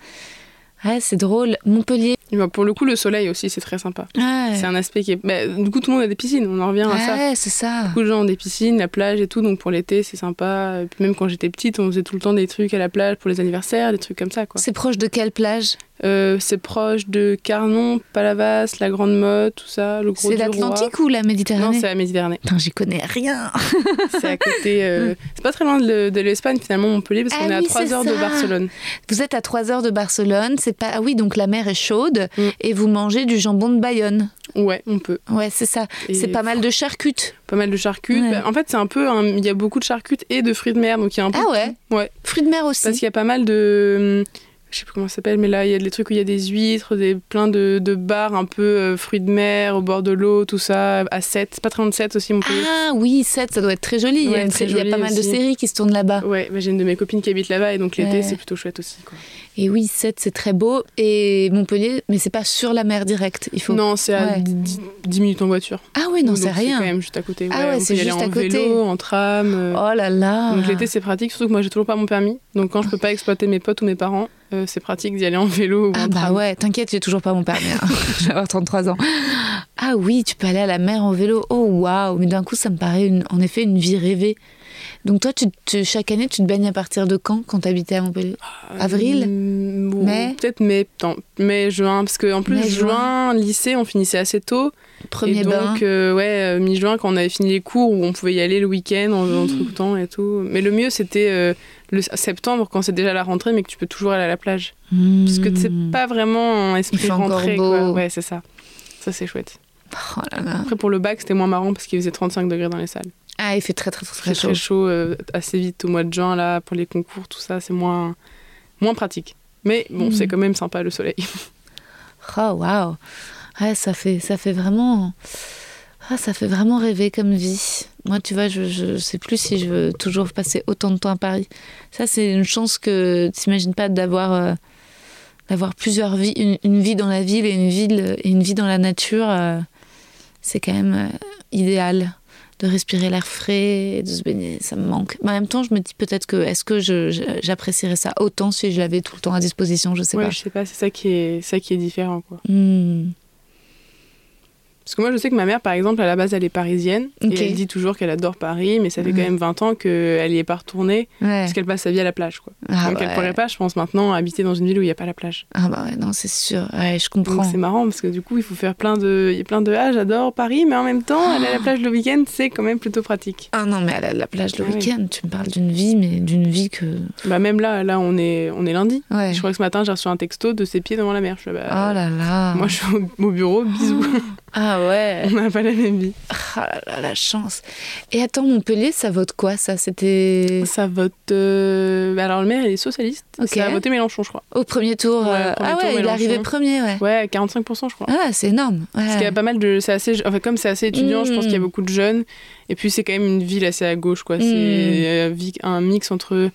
Ouais, c'est drôle. Montpellier. Bah, pour le coup, le soleil aussi, c'est très sympa. Ouais, C'est un aspect qui est. bah, du coup, tout le monde a des piscines, on en revient à ça. ouais c'est ça. Beaucoup de gens ont des piscines, la plage et tout, donc pour l'été, c'est sympa. Et puis même quand j'étais petite, on faisait tout le temps des trucs à la plage pour les anniversaires, des trucs comme ça, quoi. C'est proche de quelle plage? Euh, c'est proche de Carnon, Palavas, la Grande Motte, tout ça, le Gros C'est l'Atlantique ou la Non, Méditerranée c'est la Méditerranée. Putain, j'y connais rien. C'est à côté. euh, c'est pas très loin de, l'Espagne, finalement, Montpellier, parce Ah qu'on est à oui, 3 c'est heures de. Barcelone. Vous êtes à 3 heures de Barcelone. C'est pas. Ah oui, donc la mer est chaude Mm. et vous mangez du jambon de Bayonne. Ouais, on peut. Ouais, c'est ça. C'est pas mal de charcutes. Pas mal de charcutes. Ouais. Bah, en fait, c'est un peu. Il y a beaucoup de charcutes et de fruits de mer, donc il y a un peu. Ah ouais. Ouais. Fruits de mer aussi. Parce qu'il y a pas mal de. Je sais plus comment ça s'appelle, mais là, il y a des trucs où il y a des huîtres, des, plein de, de bars un peu euh, fruits de mer, au bord de l'eau, tout ça, à 7. C'est pas très loin de 7 aussi, mon pays. Ah oui, 7, ça doit être très joli. il, y a très sé- il y a joli pas mal de séries qui se tournent là-bas. Ouais, bah, j'ai une de mes copines qui habite là-bas et donc l'été, Ouais. c'est plutôt chouette aussi. Quoi. Et oui, 7, c'est très beau. Et Montpellier, mais c'est pas sur la mer directe. Il faut. Non, c'est à Ouais. 10, 10 minutes en voiture. Ah oui, non, c'est rien. quand même juste à côté. Ah ouais, c'est juste à en côté. vélo, en tram. euh. Oh là là. Donc l'été, c'est pratique, surtout que moi, j'ai toujours pas mon permis. Donc quand je peux pas exploiter mes potes ou mes parents, euh, c'est pratique d'y aller en vélo ou Ah en bah tram. ouais, t'inquiète, j'ai toujours pas mon permis. hein. je vais avoir 33 ans. Ah oui, tu peux aller à la mer en vélo. Oh waouh, mais d'un coup, ça me paraît une- en effet une vie rêvée. Donc toi, tu, tu- chaque année, tu te baignes à partir de quand, quand t'habitais à Montpellier? Avril? Mm, Mai? Peut-être mai, mai, juin. Parce qu'en plus, Mai, juin. juin, lycée, on finissait assez tôt. Premier et donc, euh, ouais, euh, mi-juin, quand on avait fini les cours, où on pouvait y aller le week-end en, Mmh. en truc temps et tout. Mais le mieux, c'était euh, le septembre, quand c'est déjà la rentrée, mais que tu peux toujours aller à la plage. Parce que c'est pas vraiment un esprit rentrée. Quoi. Ouais, c'est ça. Ça, c'est chouette. Oh là là. Après, pour le bac, c'était moins marrant parce qu'il faisait 35 degrés dans les salles. Ah, il fait très très très, Très, très chaud. très chaud euh, assez vite au mois de juin, là, pour les concours, tout ça, c'est moins, moins pratique. Mais bon, Mm. c'est quand même sympa le soleil. Oh waouh. Ouais, ça fait ça fait vraiment ah, ça fait vraiment rêver comme vie. Moi, tu vois, je, je sais plus si je veux toujours passer autant de temps à Paris. Ça, c'est une chance que t'imagines pas d'avoir euh, d'avoir plusieurs vies, une, une vie dans la ville et une ville et une vie dans la nature. euh, c'est quand même idéal de respirer l'air frais, et de se baigner. Ça me manque. Mais en même temps, je me dis peut-être que est-ce que j'apprécierais ça autant si je l'avais tout le temps à disposition? Je sais ouais, pas. je sais pas, c'est ça qui est, ça qui est différent, quoi. Hmm. Parce que moi, je sais que ma mère, par exemple, à la base, elle est parisienne. Et elle dit toujours qu'elle adore Paris, mais ça fait quand même 20 ans qu'elle y est pas retournée. Ouais. Parce qu'elle passe sa vie à la plage, quoi. Ah, Donc elle ouais. pourrait pas, je pense, maintenant, habiter dans une ville où il n'y a pas la plage. Ah bah ouais, non, c'est sûr. Ouais, je comprends. c'est marrant, parce que du coup, il faut faire plein de. Il y a plein de. Ah, j'adore Paris, mais en même temps, aller à la plage le week-end, c'est quand même plutôt pratique. Ah non, mais aller à la plage le Ah oui. week-end, tu me parles d'une vie, mais d'une vie que. Bah, même là, là, on est, on est lundi. Je crois que ce matin, j'ai reçu un texto de ses pieds devant la mer. Je suis là, Oh bah, là là. Moi, je suis au, au bureau, bisous. Ah ouais. on n'a pas la même vie. Ah là là, la chance. Et attends, Montpellier, ça vote quoi ça? C'était Ça vote. euh, Alors, le maire, il est socialiste. Ok. Ça a voté Mélenchon, je crois. au premier tour. Ouais, euh, premier ah tour, ouais, il est arrivé premier, ouais. Ouais, 45%, je crois. Ah, c'est énorme. Ouais. Parce qu'il y a pas mal de. C'est assez. Enfin, comme c'est assez étudiant, je pense qu'il y a beaucoup de jeunes. Et puis, c'est quand même une ville assez à gauche, quoi. Mm. C'est vi- un mix entre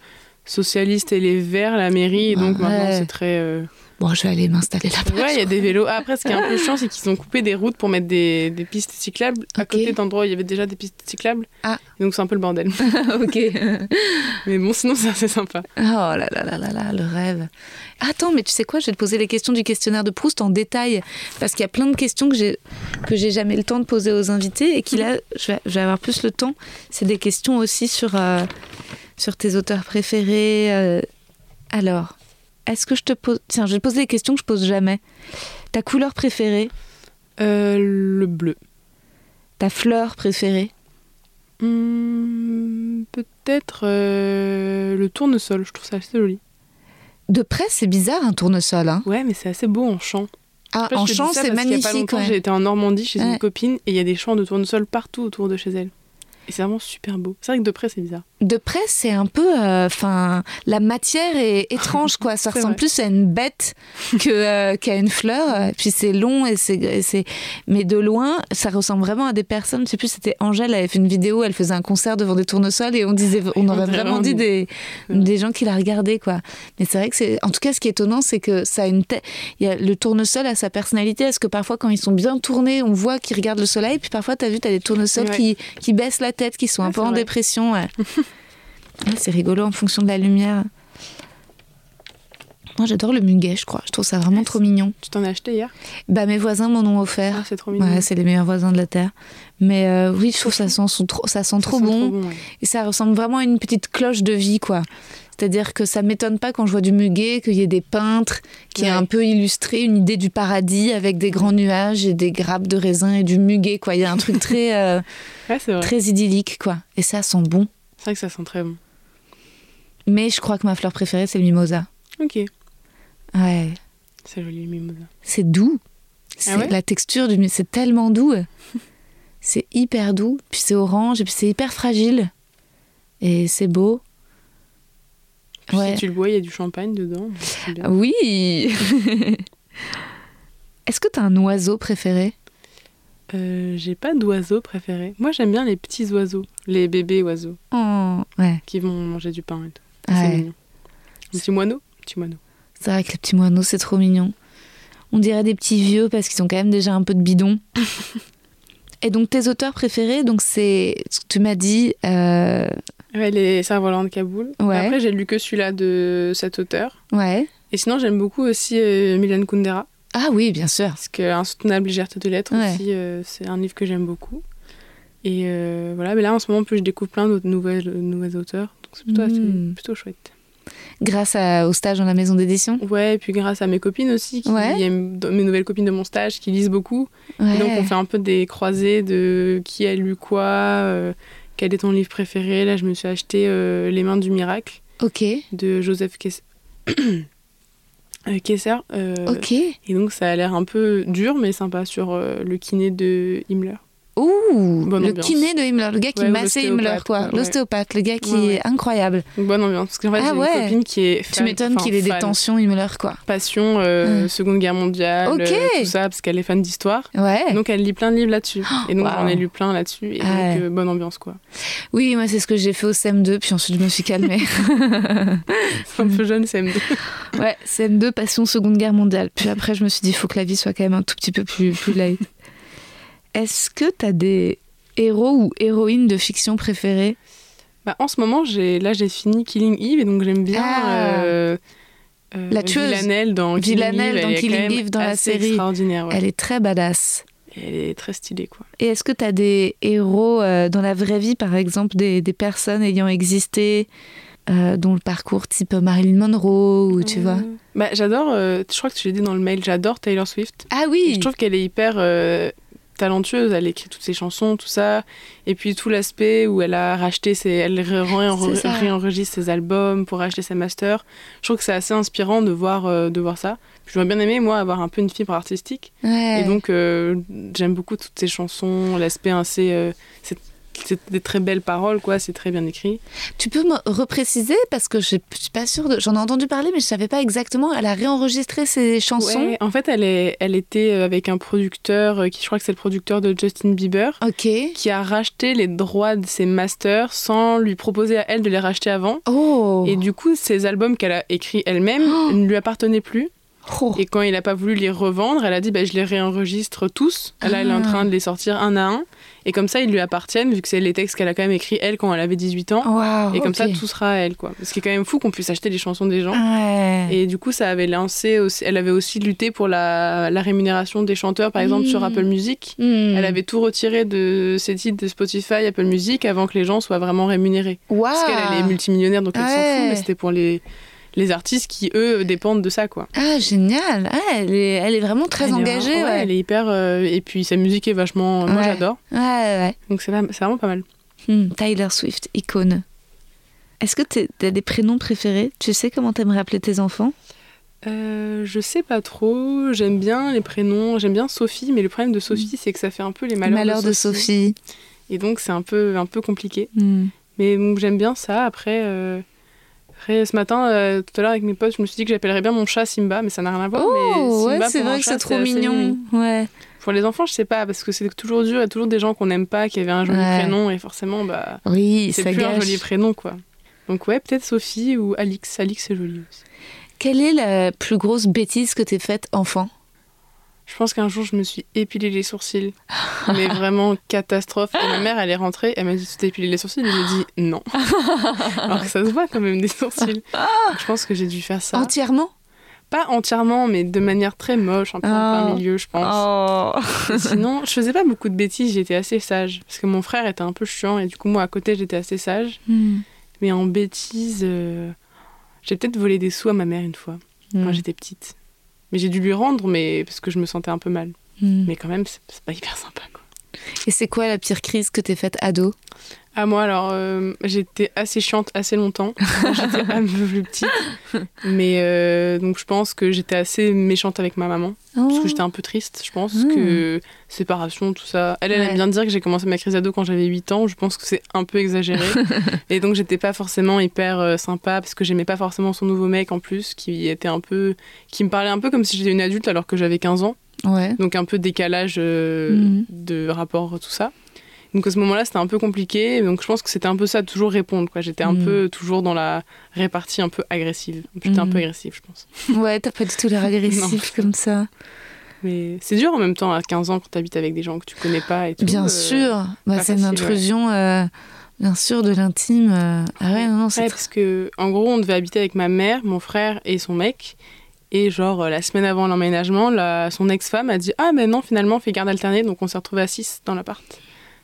socialistes et les Verts, la mairie. Et donc, Ouais. maintenant, c'est très. euh, Bon, je vais aller m'installer là-bas. Ouais, il y a des vélos. Ah, Après, ce qui est un peu chiant, c'est qu'ils ont coupé des routes pour mettre des, des pistes cyclables à côté d'endroits où il y avait déjà des pistes cyclables. Ah. Donc, c'est un peu le bordel. ok. Mais bon, sinon, c'est assez sympa. Oh là là là là là, le rêve. Attends, mais tu sais quoi, je vais te poser les questions du questionnaire de Proust en détail, parce qu'il y a plein de questions que j'ai que j'ai jamais le temps de poser aux invités et je vais, je vais avoir plus le temps. C'est des questions aussi sur euh, sur tes auteurs préférés. euh. Alors, est-ce que je te pose, tiens, je vais te poser des questions que je pose jamais. Ta couleur préférée, Euh, le bleu. ta fleur préférée? Hmm, Peut-être euh, le tournesol. Je trouve ça assez joli. De près, c'est bizarre un tournesol. Hein. Ouais, mais c'est assez beau en champ. Ah, Après, en champ, c'est y a pas magnifique. longtemps, ouais. J'ai été en Normandie chez Ouais. une copine et il y a des champs de tournesol partout autour de chez elle. Et c'est vraiment super beau. C'est vrai que de près, c'est bizarre. De près, c'est un peu. Enfin, la matière est étrange, quoi. Ça ressemble vrai. plus à une bête que, euh, qu'à une fleur. Et puis c'est long et c'est. Mais de loin, ça ressemble vraiment à des personnes. Je sais plus, c'était Angèle, elle avait fait une vidéo, elle faisait un concert devant des tournesols et on disait, on aurait vraiment dit des, des gens qui la regardaient, quoi. Mais c'est vrai que c'est. En tout cas, ce qui est étonnant, c'est que ça a une tête. Il y a le tournesol a sa personnalité. Est-ce que parfois, quand ils sont bien tournés, on voit qu'ils regardent le soleil, puis parfois, t'as vu, t'as des tournesols Ouais. qui, qui baissent la tête, qui sont un peu en vrai. dépression. ouais. C'est rigolo en fonction de la lumière. Moi, j'adore le muguet, je crois. Je trouve ça vraiment trop mignon. Tu t'en as acheté hier? Bah, mes voisins m'en ont Ah, offert. c'est trop mignon. Ouais, c'est les meilleurs voisins de la terre. Mais euh, oui, je trouve ça sent, sont trop, ça sent Ça trop sent bon. ouais. Et ça ressemble vraiment à une petite cloche de vie, quoi. C'est-à-dire que ça m'étonne pas quand je vois du muguet, qu'il y ait des peintres qui aient Ouais. un peu illustré une idée du paradis avec des grands nuages et des grappes de raisin et du muguet, quoi. Il y a un truc très, euh, Ouais, très idyllique, quoi. Et ça sent bon. C'est vrai que ça sent très bon. Mais je crois que ma fleur préférée, c'est le mimosa. Ok. Ouais. C'est joli, le mimosa. C'est doux. C'est Ah ouais la texture du mi- c'est tellement doux. C'est hyper doux, puis c'est orange et puis c'est hyper fragile. Et c'est beau. Ouais. si tu le bois, il y a du champagne dedans. bien. Oui. Est-ce que t'as un oiseau préféré? Euh, J'ai pas d'oiseau préféré. Moi, j'aime bien les petits oiseaux, les bébés oiseaux Oh, ouais. qui vont manger du pain et tout. C'est ouais. mignon. Un petit moineau Petit moineau. C'est vrai que les petits moineaux, c'est trop mignon. On dirait des petits vieux parce qu'ils ont quand même déjà un peu de bidon. Et donc tes auteurs préférés, donc c'est ce que tu m'as dit. euh, Ouais, les cerfs-volants de Kaboul. Ouais. Après, j'ai lu que celui-là de cet auteur. Ouais. Et sinon, j'aime beaucoup aussi euh, Milan Kundera. Ah oui, bien sûr. Parce que Insoutenable légèreté de lettres Ouais. aussi, euh, c'est un livre que j'aime beaucoup. Et euh, voilà, mais là en ce moment, en plus, je découvre plein d'autres nouvelles, nouvelles auteurs. C'est plutôt, assez- Mm. plutôt chouette. Grâce à- au stage dans la maison d'édition. Ouais, et puis grâce à mes copines aussi, qui Ouais. aiment, mes nouvelles copines de mon stage, qui lisent beaucoup. Ouais. Et donc on fait un peu des croisées de qui a lu quoi, euh, quel est ton livre préféré. Là, je me suis acheté euh, Les mains du miracle Ok. de Joseph Kess- Kessler. euh, Ok. Et donc ça a l'air un peu dur, mais sympa sur le kiné de Himmler. Ouh, Bonne le ambiance. kiné de Himmler, le gars qui Ouais, massait Himmler, quoi. ouais. L'ostéopathe, le gars qui Ouais, est incroyable. Bonne ambiance. Parce qu'en fait, Ah j'ai ouais. une copine qui est tu fan- m'étonnes enfin, qu'il ait des tensions Himmler, quoi. Passion, euh. Seconde Guerre mondiale, euh, tout ça, parce qu'elle est fan d'histoire. Ouais. Donc elle lit plein de livres là-dessus. et donc waouh. j'en ai lu plein là-dessus. Et donc euh, bonne ambiance quoi. Oui, moi, c'est ce que j'ai fait au CM2, puis ensuite je me suis calmée. C'est un peu jeune, CM2. ouais, CM2, passion Seconde Guerre mondiale. Puis après, je me suis dit, il faut que la vie soit quand même un tout petit peu plus, plus light. Est-ce que t'as des héros ou héroïnes de fiction préférés Bah, en ce moment, j'ai là j'ai fini Killing Eve et donc j'aime bien Ah. euh, euh, La tueuse. Villanelle dans Killing Eve. dans Killing Eve la série. extraordinaire. ouais. Elle est très badass. elle est très stylée, quoi. Et est-ce que tu as des héros euh, dans la vraie vie, par exemple, des, des personnes ayant existé euh, dont le parcours type Marilyn Monroe ou tu vois? bah, J'adore, euh, je crois que tu l'as dit dans le mail, j'adore Taylor Swift. Ah oui Je trouve qu'elle est hyper talentueuse, elle écrit toutes ses chansons, tout ça. Et puis tout l'aspect où elle a racheté ses. Elle réenregistre ses albums pour acheter ses masters. Je trouve que c'est assez inspirant de voir, euh, de voir ça. Puis J'aurais bien aimé, moi, avoir un peu une fibre artistique. Ouais. Et donc, euh, j'aime beaucoup toutes ces chansons, l'aspect assez. euh, c'est des très belles paroles, quoi, c'est très bien écrit. Tu peux me repréciser parce que je je suis pas sûre. de- J'en ai entendu parler, mais je savais pas exactement. Elle a réenregistré ses chansons? Ouais, en fait, elle, est, elle était euh, avec un producteur, euh, qui je crois que c'est le producteur de Justin Bieber, qui a racheté les droits de ses masters sans lui proposer à elle de les racheter avant. Oh. Et du coup, ces albums qu'elle a écrits elle-même Oh. ne lui appartenaient plus. Oh. Et quand il n'a pas voulu les revendre, elle a dit bah, je les réenregistre tous. Là, elle est en Ah. train de les sortir un à un. Et comme ça, ils lui appartiennent, vu que c'est les textes qu'elle a quand même écrits, elle, quand elle avait 18 ans. Et comme ça, tout sera à elle, quoi. Ce qui est quand même fou qu'on puisse acheter les chansons des gens. Ouais. Et du coup, ça avait lancé aussi, elle avait aussi lutté pour la, la rémunération des chanteurs, par exemple, sur Apple Music. Hmm. Elle avait tout retiré de ses titres de Spotify, Apple Music, avant que les gens soient vraiment rémunérés. Parce qu'elle, elle est multimillionnaire, donc elle s'en fout, mais c'était pour les, les artistes qui, eux, dépendent de ça, quoi. Ah, génial. Ah, elle, est, elle est vraiment très Elle engagée. ouais. Elle est hyper. euh, et puis sa musique est vachement. Moi, Ouais. j'adore. Ouais, ouais. Donc c'est vraiment pas mal. Hmm, Tyler Swift, icône. Est-ce que tu as des prénoms préférés? Tu sais comment t'aimerais appeler tes enfants? Euh, je sais pas trop. J'aime bien les prénoms. J'aime bien Sophie, mais le problème de Sophie, c'est que ça fait un peu les malheurs, Malheur de Sophie. Et donc c'est un peu, un peu compliqué. Hmm. Mais donc, j'aime bien ça. Après, euh, après ce matin, euh, tout à l'heure avec mes potes, je me suis dit que j'appellerais bien mon chat Simba, mais ça n'a rien à voir. Oh, mais ouais, c'est vrai que c'est trop mignon. Ouais. Pour les enfants, je sais pas, parce que c'est toujours dur. Il y a toujours des gens qu'on n'aime pas, qui avaient un joli Ouais. prénom, et forcément, bah, Oui, c'est plus un joli prénom, quoi. Donc ouais, peut-être Sophie ou Alix. Alix, c'est joli aussi. Quelle est la plus grosse bêtise que t'aies faite enfant? Je pense qu'un jour, je me suis épilé les sourcils. mais vraiment catastrophe. Et ma mère, elle est rentrée, elle m'a dit Tu t'es épilé les sourcils? Et j'ai dit non. Alors que ça se voit quand même des sourcils. Donc, je pense que j'ai dû faire ça. Entièrement? Pas entièrement, mais de manière très moche, un peu en Oh. plein milieu, je pense. Oh Sinon, je faisais pas beaucoup de bêtises, j'étais assez sage. Parce que mon frère était un peu chiant, et du coup, moi, à côté, j'étais assez sage. Hmm. Mais en bêtises, euh, j'ai peut-être volé des sous à ma mère une fois, Hmm. quand j'étais petite. Mais j'ai dû lui rendre, mais parce que je me sentais un peu mal. Hmm. Mais quand même, c'est pas hyper sympa, quoi. Et c'est quoi la pire crise que t'aies faite ado? À moi, alors, euh, j'étais assez chiante assez longtemps. j'étais un peu plus petite. Mais euh, donc, je pense que j'étais assez méchante avec ma maman. Parce que j'étais un peu triste, je pense. Que séparation, tout ça. Elle, elle Ouais. aime bien dire que j'ai commencé ma crise ado quand j'avais 8 ans. Je pense que c'est un peu exagéré. et donc, j'étais pas forcément hyper euh, sympa parce que j'aimais pas forcément son nouveau mec en plus, qui était un peu. qui me parlait un peu comme si j'étais une adulte alors que j'avais 15 ans. Ouais. Donc, un peu décalage Mhm. de rapport, tout ça. Donc, à ce moment-là, c'était un peu compliqué. Donc, je pense que c'était un peu ça, toujours répondre. quoi. J'étais un Mhm. peu toujours dans la répartie un peu agressive. J'étais un Mhm. peu agressive, je pense. Ouais, t'as pas du tout l'air agressif comme ça. Mais c'est dur en même temps à 15 ans quand t'habites avec des gens que tu connais pas et tout. Bien euh, sûr, bah, c'est une ouais. intrusion, euh, bien sûr, de l'intime. euh. Ah ouais, non, non, c'est Ouais, parce que en gros, on devait habiter avec ma mère, mon frère et son mec. Et genre, la semaine avant l'emménagement, la- son ex-femme a dit Ah, mais non, finalement, on fait garde alternée. Donc, on s'est retrouvés à 6 dans l'appart.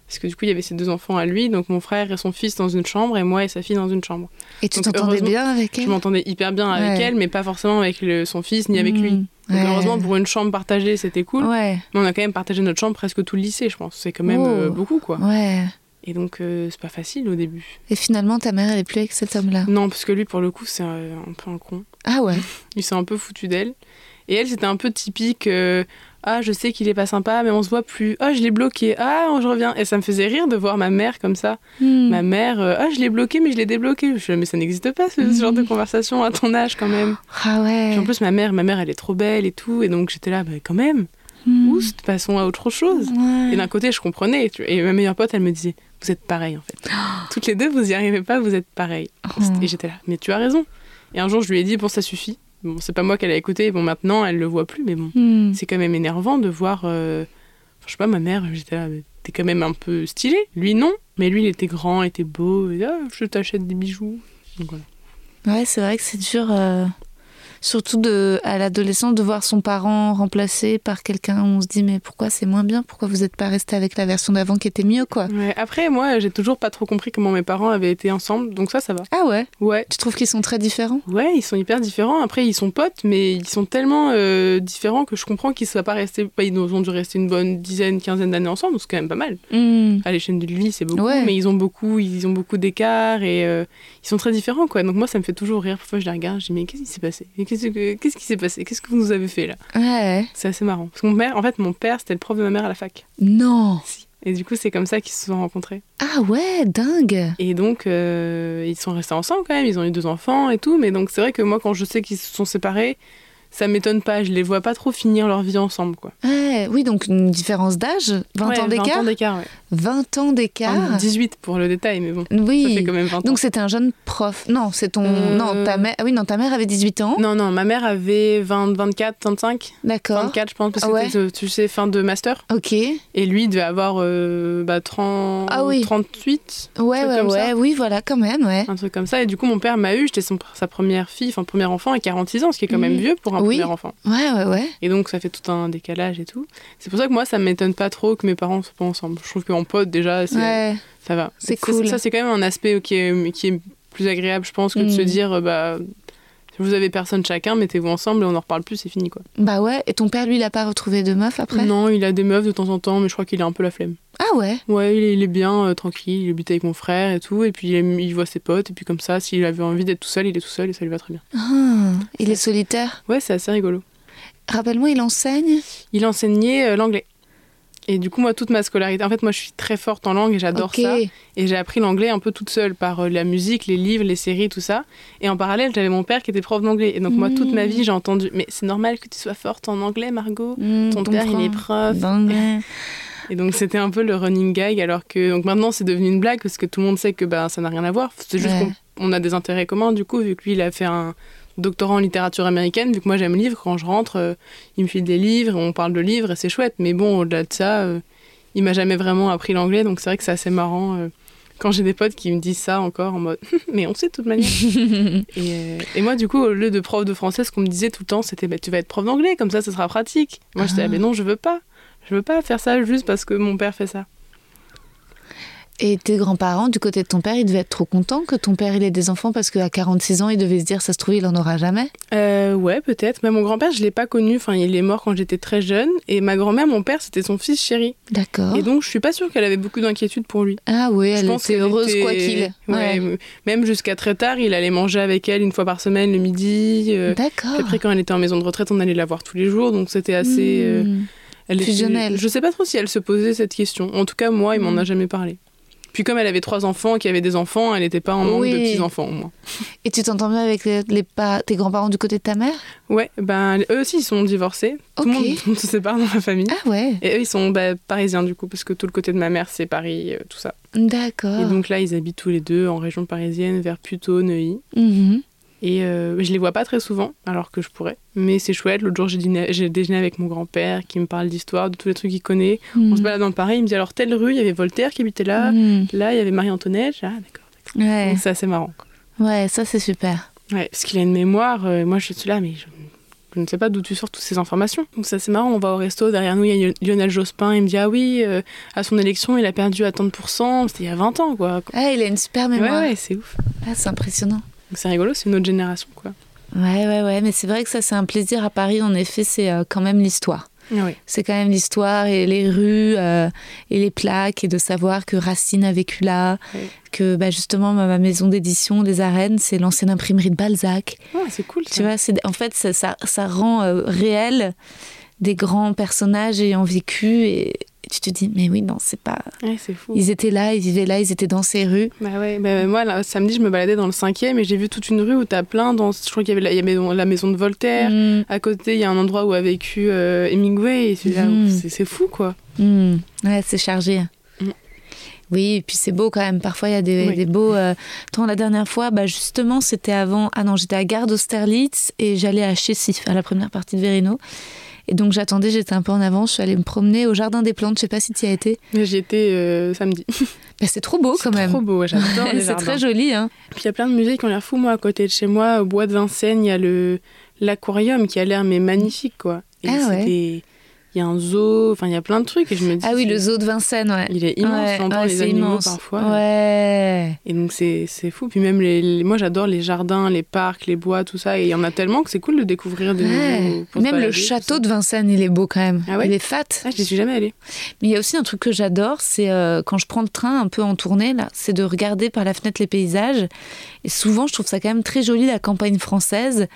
Parce que du coup, il y avait ses deux enfants à lui. Donc, mon frère et son fils dans une chambre et moi et sa fille dans une chambre. Et tu Donc, t'entendais bien avec elle Je m'entendais hyper bien avec Ouais. elle, mais pas forcément avec le- son fils ni avec Mmh. lui. Donc, Ouais. heureusement, pour une chambre partagée, c'était cool. Ouais, Mais on a quand même partagé notre chambre presque tout le lycée, je pense. C'est quand même Oh. euh, beaucoup, quoi. ouais. Et donc, euh, c'est pas facile au début. Et finalement, ta mère, elle est plus avec cet homme-là? Non, parce que lui, pour le coup, c'est un, un peu un con. Ah ouais. Il s'est un peu foutu d'elle. Et elle, c'était un peu typique. euh, ah, je sais qu'il est pas sympa, mais on se voit plus. Ah, je l'ai bloqué. Ah, je reviens. Et ça me faisait rire de voir ma mère comme ça. Hmm. Ma mère, euh, ah, je l'ai bloqué, mais je l'ai débloqué. Je suis là, mais ça n'existe pas, ce, genre de conversation à ton âge, quand même. Ah ouais. Puis en plus, ma mère, ma mère, elle est trop belle et tout. Et donc, j'étais là, bah, quand même, Hmm. oust, passons à autre chose. Ouais. Et d'un côté, je comprenais. Et ma meilleure pote, elle me disait, vous êtes pareil en fait. Toutes les deux, vous y arrivez pas, vous êtes pareil. Oh. Et j'étais là, mais tu as raison. Et un jour, je lui ai dit, bon, ça suffit. Bon, c'est pas moi qu'elle a écouté. Bon, maintenant, elle le voit plus, mais bon, Hmm. c'est quand même énervant de voir. euh, enfin, je sais pas, ma mère, j'étais là, t'es quand même un peu stylé. Lui, non. Mais lui, il était grand, il était beau. Et, ah, je t'achète des bijoux. Donc voilà. Ouais, c'est vrai que c'est dur. euh, Surtout de, à l'adolescence, de voir son parent remplacé par quelqu'un on se dit mais pourquoi c'est moins bien? Pourquoi vous n'êtes pas resté avec la version d'avant qui était mieux quoi? Ouais, Après, moi, j'ai toujours pas trop compris comment mes parents avaient été ensemble, donc ça, ça va. Ah ouais? Ouais. Tu trouves qu'ils sont très différents? Ouais, ils sont hyper différents. Après, ils sont potes, mais ils sont tellement euh, différents que je comprends qu'ils soient pas restés. bah, ils ont dû rester une bonne dizaine, quinzaine d'années ensemble, c'est quand même pas mal. Hmm. À l'échelle de vie, c'est beaucoup, Ouais. mais ils ont beaucoup, ils ont beaucoup d'écart et euh, ils sont très différents, quoi. Donc moi, ça me fait toujours rire. Parfois, je les regarde, je dis mais qu'est-ce qui s'est passé? Qu'est-ce que- qu'est-ce qui s'est passé? Qu'est-ce que vous nous avez fait là? Ouais. C'est assez marrant. Parce que mon père, en fait, mon père, c'était le prof de ma mère à la fac. Non Et du coup, c'est comme ça qu'ils se sont rencontrés. Ah ouais, dingue Et donc, euh, ils sont restés ensemble quand même, ils ont eu deux enfants et tout. Mais donc, c'est vrai que moi, quand je sais qu'ils se sont séparés, ça m'étonne pas. Je les vois pas trop finir leur vie ensemble, quoi. Ouais, Oui, donc une différence d'âge 20 Ouais, ans d'écart 20 ans d'écart, ouais. 20 ans d'écart Enfin, 18 pour le détail, mais bon, ça fait Oui. quand même 20 ans. Donc c'était un jeune prof. Non, c'est ton. Euh, Non, ta mère. Ah oui, non, ta mère avait 18 ans. Non, non, ma mère avait 20, 24, 25, D'accord. 24, je pense, parce que c'était, tu sais, fin de master. Ok. Et lui, devait avoir euh, bah, 30, Ah oui. 38, Ouais, ouais, ouais. ça. Oui, voilà, quand même, ouais. un truc comme ça. Et du coup, mon père m'a eu, j'étais son- sa première fille, enfin, premier enfant à 46 ans, ce qui est quand même Mhm. vieux pour un Oui. premier enfant. Ouais, ouais, ouais. Et donc, ça fait tout un décalage et tout. C'est pour ça que moi, ça m'étonne pas trop que mes parents soient pas ensemble. Je trouve qu'en pote, déjà, Ouais. ça va. C'est cool. Ça, c'est quand même un aspect qui est, qui est plus agréable, je pense, que de se Mm. dire, euh, bah, si vous avez personne chacun, mettez-vous ensemble et on en reparle plus, c'est fini, quoi. Bah ouais. Et ton père, lui, il a pas retrouvé de meuf après? Non, il a des meufs de temps en temps, mais je crois qu'il a un peu la flemme. Ah ouais? Ouais, il est, il est bien, euh, tranquille, il habite avec mon frère et tout, et puis il, aime- il voit ses potes, et puis comme ça, s'il avait envie d'être tout seul, il est tout seul et ça lui va très bien. Ah, il est solitaire? Ouais, c'est assez rigolo. Rappelle-moi, il enseigne? Il enseignait euh, l'anglais. Et du coup, moi, toute ma scolarité, en fait, moi, je suis très forte en langue et j'adore ça. Et j'ai appris l'anglais un peu toute seule par euh, la musique, les livres, les séries, tout ça. Et en parallèle, j'avais mon père qui était prof d'anglais. Et donc, moi, toute ma Mm. vie, j'ai entendu Mais c'est normal que tu sois forte en anglais, Margot Hmm, Ton père, il est prof. d'anglais. Et donc, c'était un peu le running gag. Alors que donc maintenant, c'est devenu une blague parce que tout le monde sait que bah, ça n'a rien à voir. C'est juste Ouais. qu'on on a des intérêts communs, du coup, vu que lui, il a fait un doctorat en littérature américaine. Vu que moi, j'aime le livre, quand je rentre, euh, il me file des livres, on parle de livres et c'est chouette. Mais bon, au-delà de ça, euh, il m'a jamais vraiment appris l'anglais. Donc, c'est vrai que c'est assez marrant. euh, quand j'ai des potes qui me disent ça encore en mode mais on sait de toute manière et, et moi du coup au lieu de prof de français ce qu'on me disait tout le temps c'était bah, tu vas être prof d'anglais comme ça ce sera pratique moi j'étais Ah. ah, mais non je veux pas je veux pas faire ça juste parce que mon père fait ça Et tes grands-parents, du côté de ton père, ils devaient être trop contents que ton père il ait des enfants parce qu'à 46 ans, il devait se dire ça se trouve, il en aura jamais? Euh, ouais, peut-être. Mais mon grand-père, je l'ai pas connu. Enfin, il est mort quand j'étais très jeune. Et ma grand-mère, mon père, c'était son fils chéri. D'accord. Et donc, je suis pas sûre qu'elle avait beaucoup d'inquiétude pour lui. Ah oui, elle pense était heureuse était- quoi qu'il. Ouais, Même jusqu'à très tard, il allait manger avec elle une fois par semaine le midi. euh, D'accord. puis Après, quand elle était en maison de retraite, on allait la voir tous les jours. Donc, c'était assez. euh, Hmm. elle était- Fusionnel. Je sais pas trop si elle se posait cette question. En tout cas, moi, il m'en a jamais parlé. Puis, comme elle avait trois enfants, qui avaient des enfants, elle n'était pas en manque Oui. de petits-enfants, au moins. Et tu t'entends bien avec les, les pa- tes grands-parents du côté de ta mère? Ouais, ben, eux aussi, ils sont divorcés. Tout, le Ok. monde, tout le monde se sépare dans ma famille. Ah ouais. Et eux, ils sont bah, parisiens du coup, parce que tout le côté de ma mère, c'est Paris, euh, tout ça. D'accord. Et donc là, ils habitent tous les deux en région parisienne, vers Puteaux, Neuilly. Mhm. Et euh, je les vois pas très souvent, alors que je pourrais. Mais c'est chouette. L'autre jour, j'ai dîné- j'ai déjeuné avec mon grand-père qui me parle d'histoire, de tous les trucs qu'il connaît. On se Mhm. balade dans Paris, il me dit alors, telle rue, il y avait Voltaire qui habitait là. Mhm. Là, il y avait Marie-Antoinette. Ah, d'accord. Ouais. Donc c'est assez marrant. quoi. ouais, ça c'est super. Ouais, parce qu'il a une mémoire. euh, moi, je suis là, mais je, je ne sais pas d'où tu sors toutes ces informations. Donc, c'est assez marrant. On va au resto, derrière nous, il y a Lionel Jospin. Il me dit Ah oui, euh, à son élection, il a perdu à tant de pourcents. C'était il y a 20 ans, quoi. Ah, il a une super Ouais, mémoire. ouais, c'est ouf. Ah, c'est impressionnant. Donc, c'est rigolo, c'est une autre génération, quoi. Ouais, ouais, ouais. Mais c'est vrai que ça, c'est un plaisir à Paris. En effet, c'est euh, quand même l'histoire. Ah oui. C'est quand même l'histoire et les rues euh, et les plaques et de savoir que Racine a vécu là, que bah, justement ma ma maison d'édition des arènes, c'est l'ancienne imprimerie de Balzac. Ah, c'est cool, ça. Tu vois, c'est en fait ça, ça, ça rend euh, réel des grands personnages ayant vécu et tu te dis mais oui non c'est pas Ouais, c'est fou. ils étaient là ils vivaient là ils étaient dans ces rues Bah ouais, bah, moi, là, samedi, je me baladais dans le cinquième et j'ai vu toute une rue où t'as plein. Dans, je crois qu'il y avait la, il y avait la maison de Voltaire. Mm, À côté, il y a un endroit où a vécu euh, Hemingway. Et c'est fou, quoi. mm. ouais c'est chargé Mm. oui et puis c'est beau quand même parfois il y a des, Oui. des beaux euh... La dernière fois bah justement c'était avant ah non j'étais à Gare d'Austerlitz et j'allais à Chessif à la première partie de Verino Et donc j'attendais, j'étais un peu en avance, je suis allée me promener au Jardin des Plantes, je sais pas si tu y as été. J'y étais euh, samedi. Bah, c'est trop beau quand même. trop beau, j'adore c'est très joli. Hein. Puis il y a plein de musées qui ont l'air fous, moi, à côté de chez moi. Au bois de Vincennes, il y a le l'aquarium qui a l'air mais magnifique, quoi. Et Ah ouais. Il y a un zoo, enfin, il y a plein de trucs. Et je me dis, Ah oui, le zoo de Vincennes, ouais. Il est immense, Ouais, ouais, les animaux immense. parfois. Ouais. Et donc c'est c'est fou. Puis même, les, les- moi j'adore les jardins, les parcs, les bois, tout ça. Et il y en a tellement que c'est cool de découvrir des Ouais. nouveaux. Même le château de Vincennes, il est beau quand même. Ah ouais il est fat. Ah, j'y suis jamais allée. Mais il y a aussi un truc que j'adore, c'est euh, quand je prends le train un peu en tournée, là, c'est de regarder par la fenêtre les paysages. Et souvent, je trouve ça quand même très joli, la campagne française.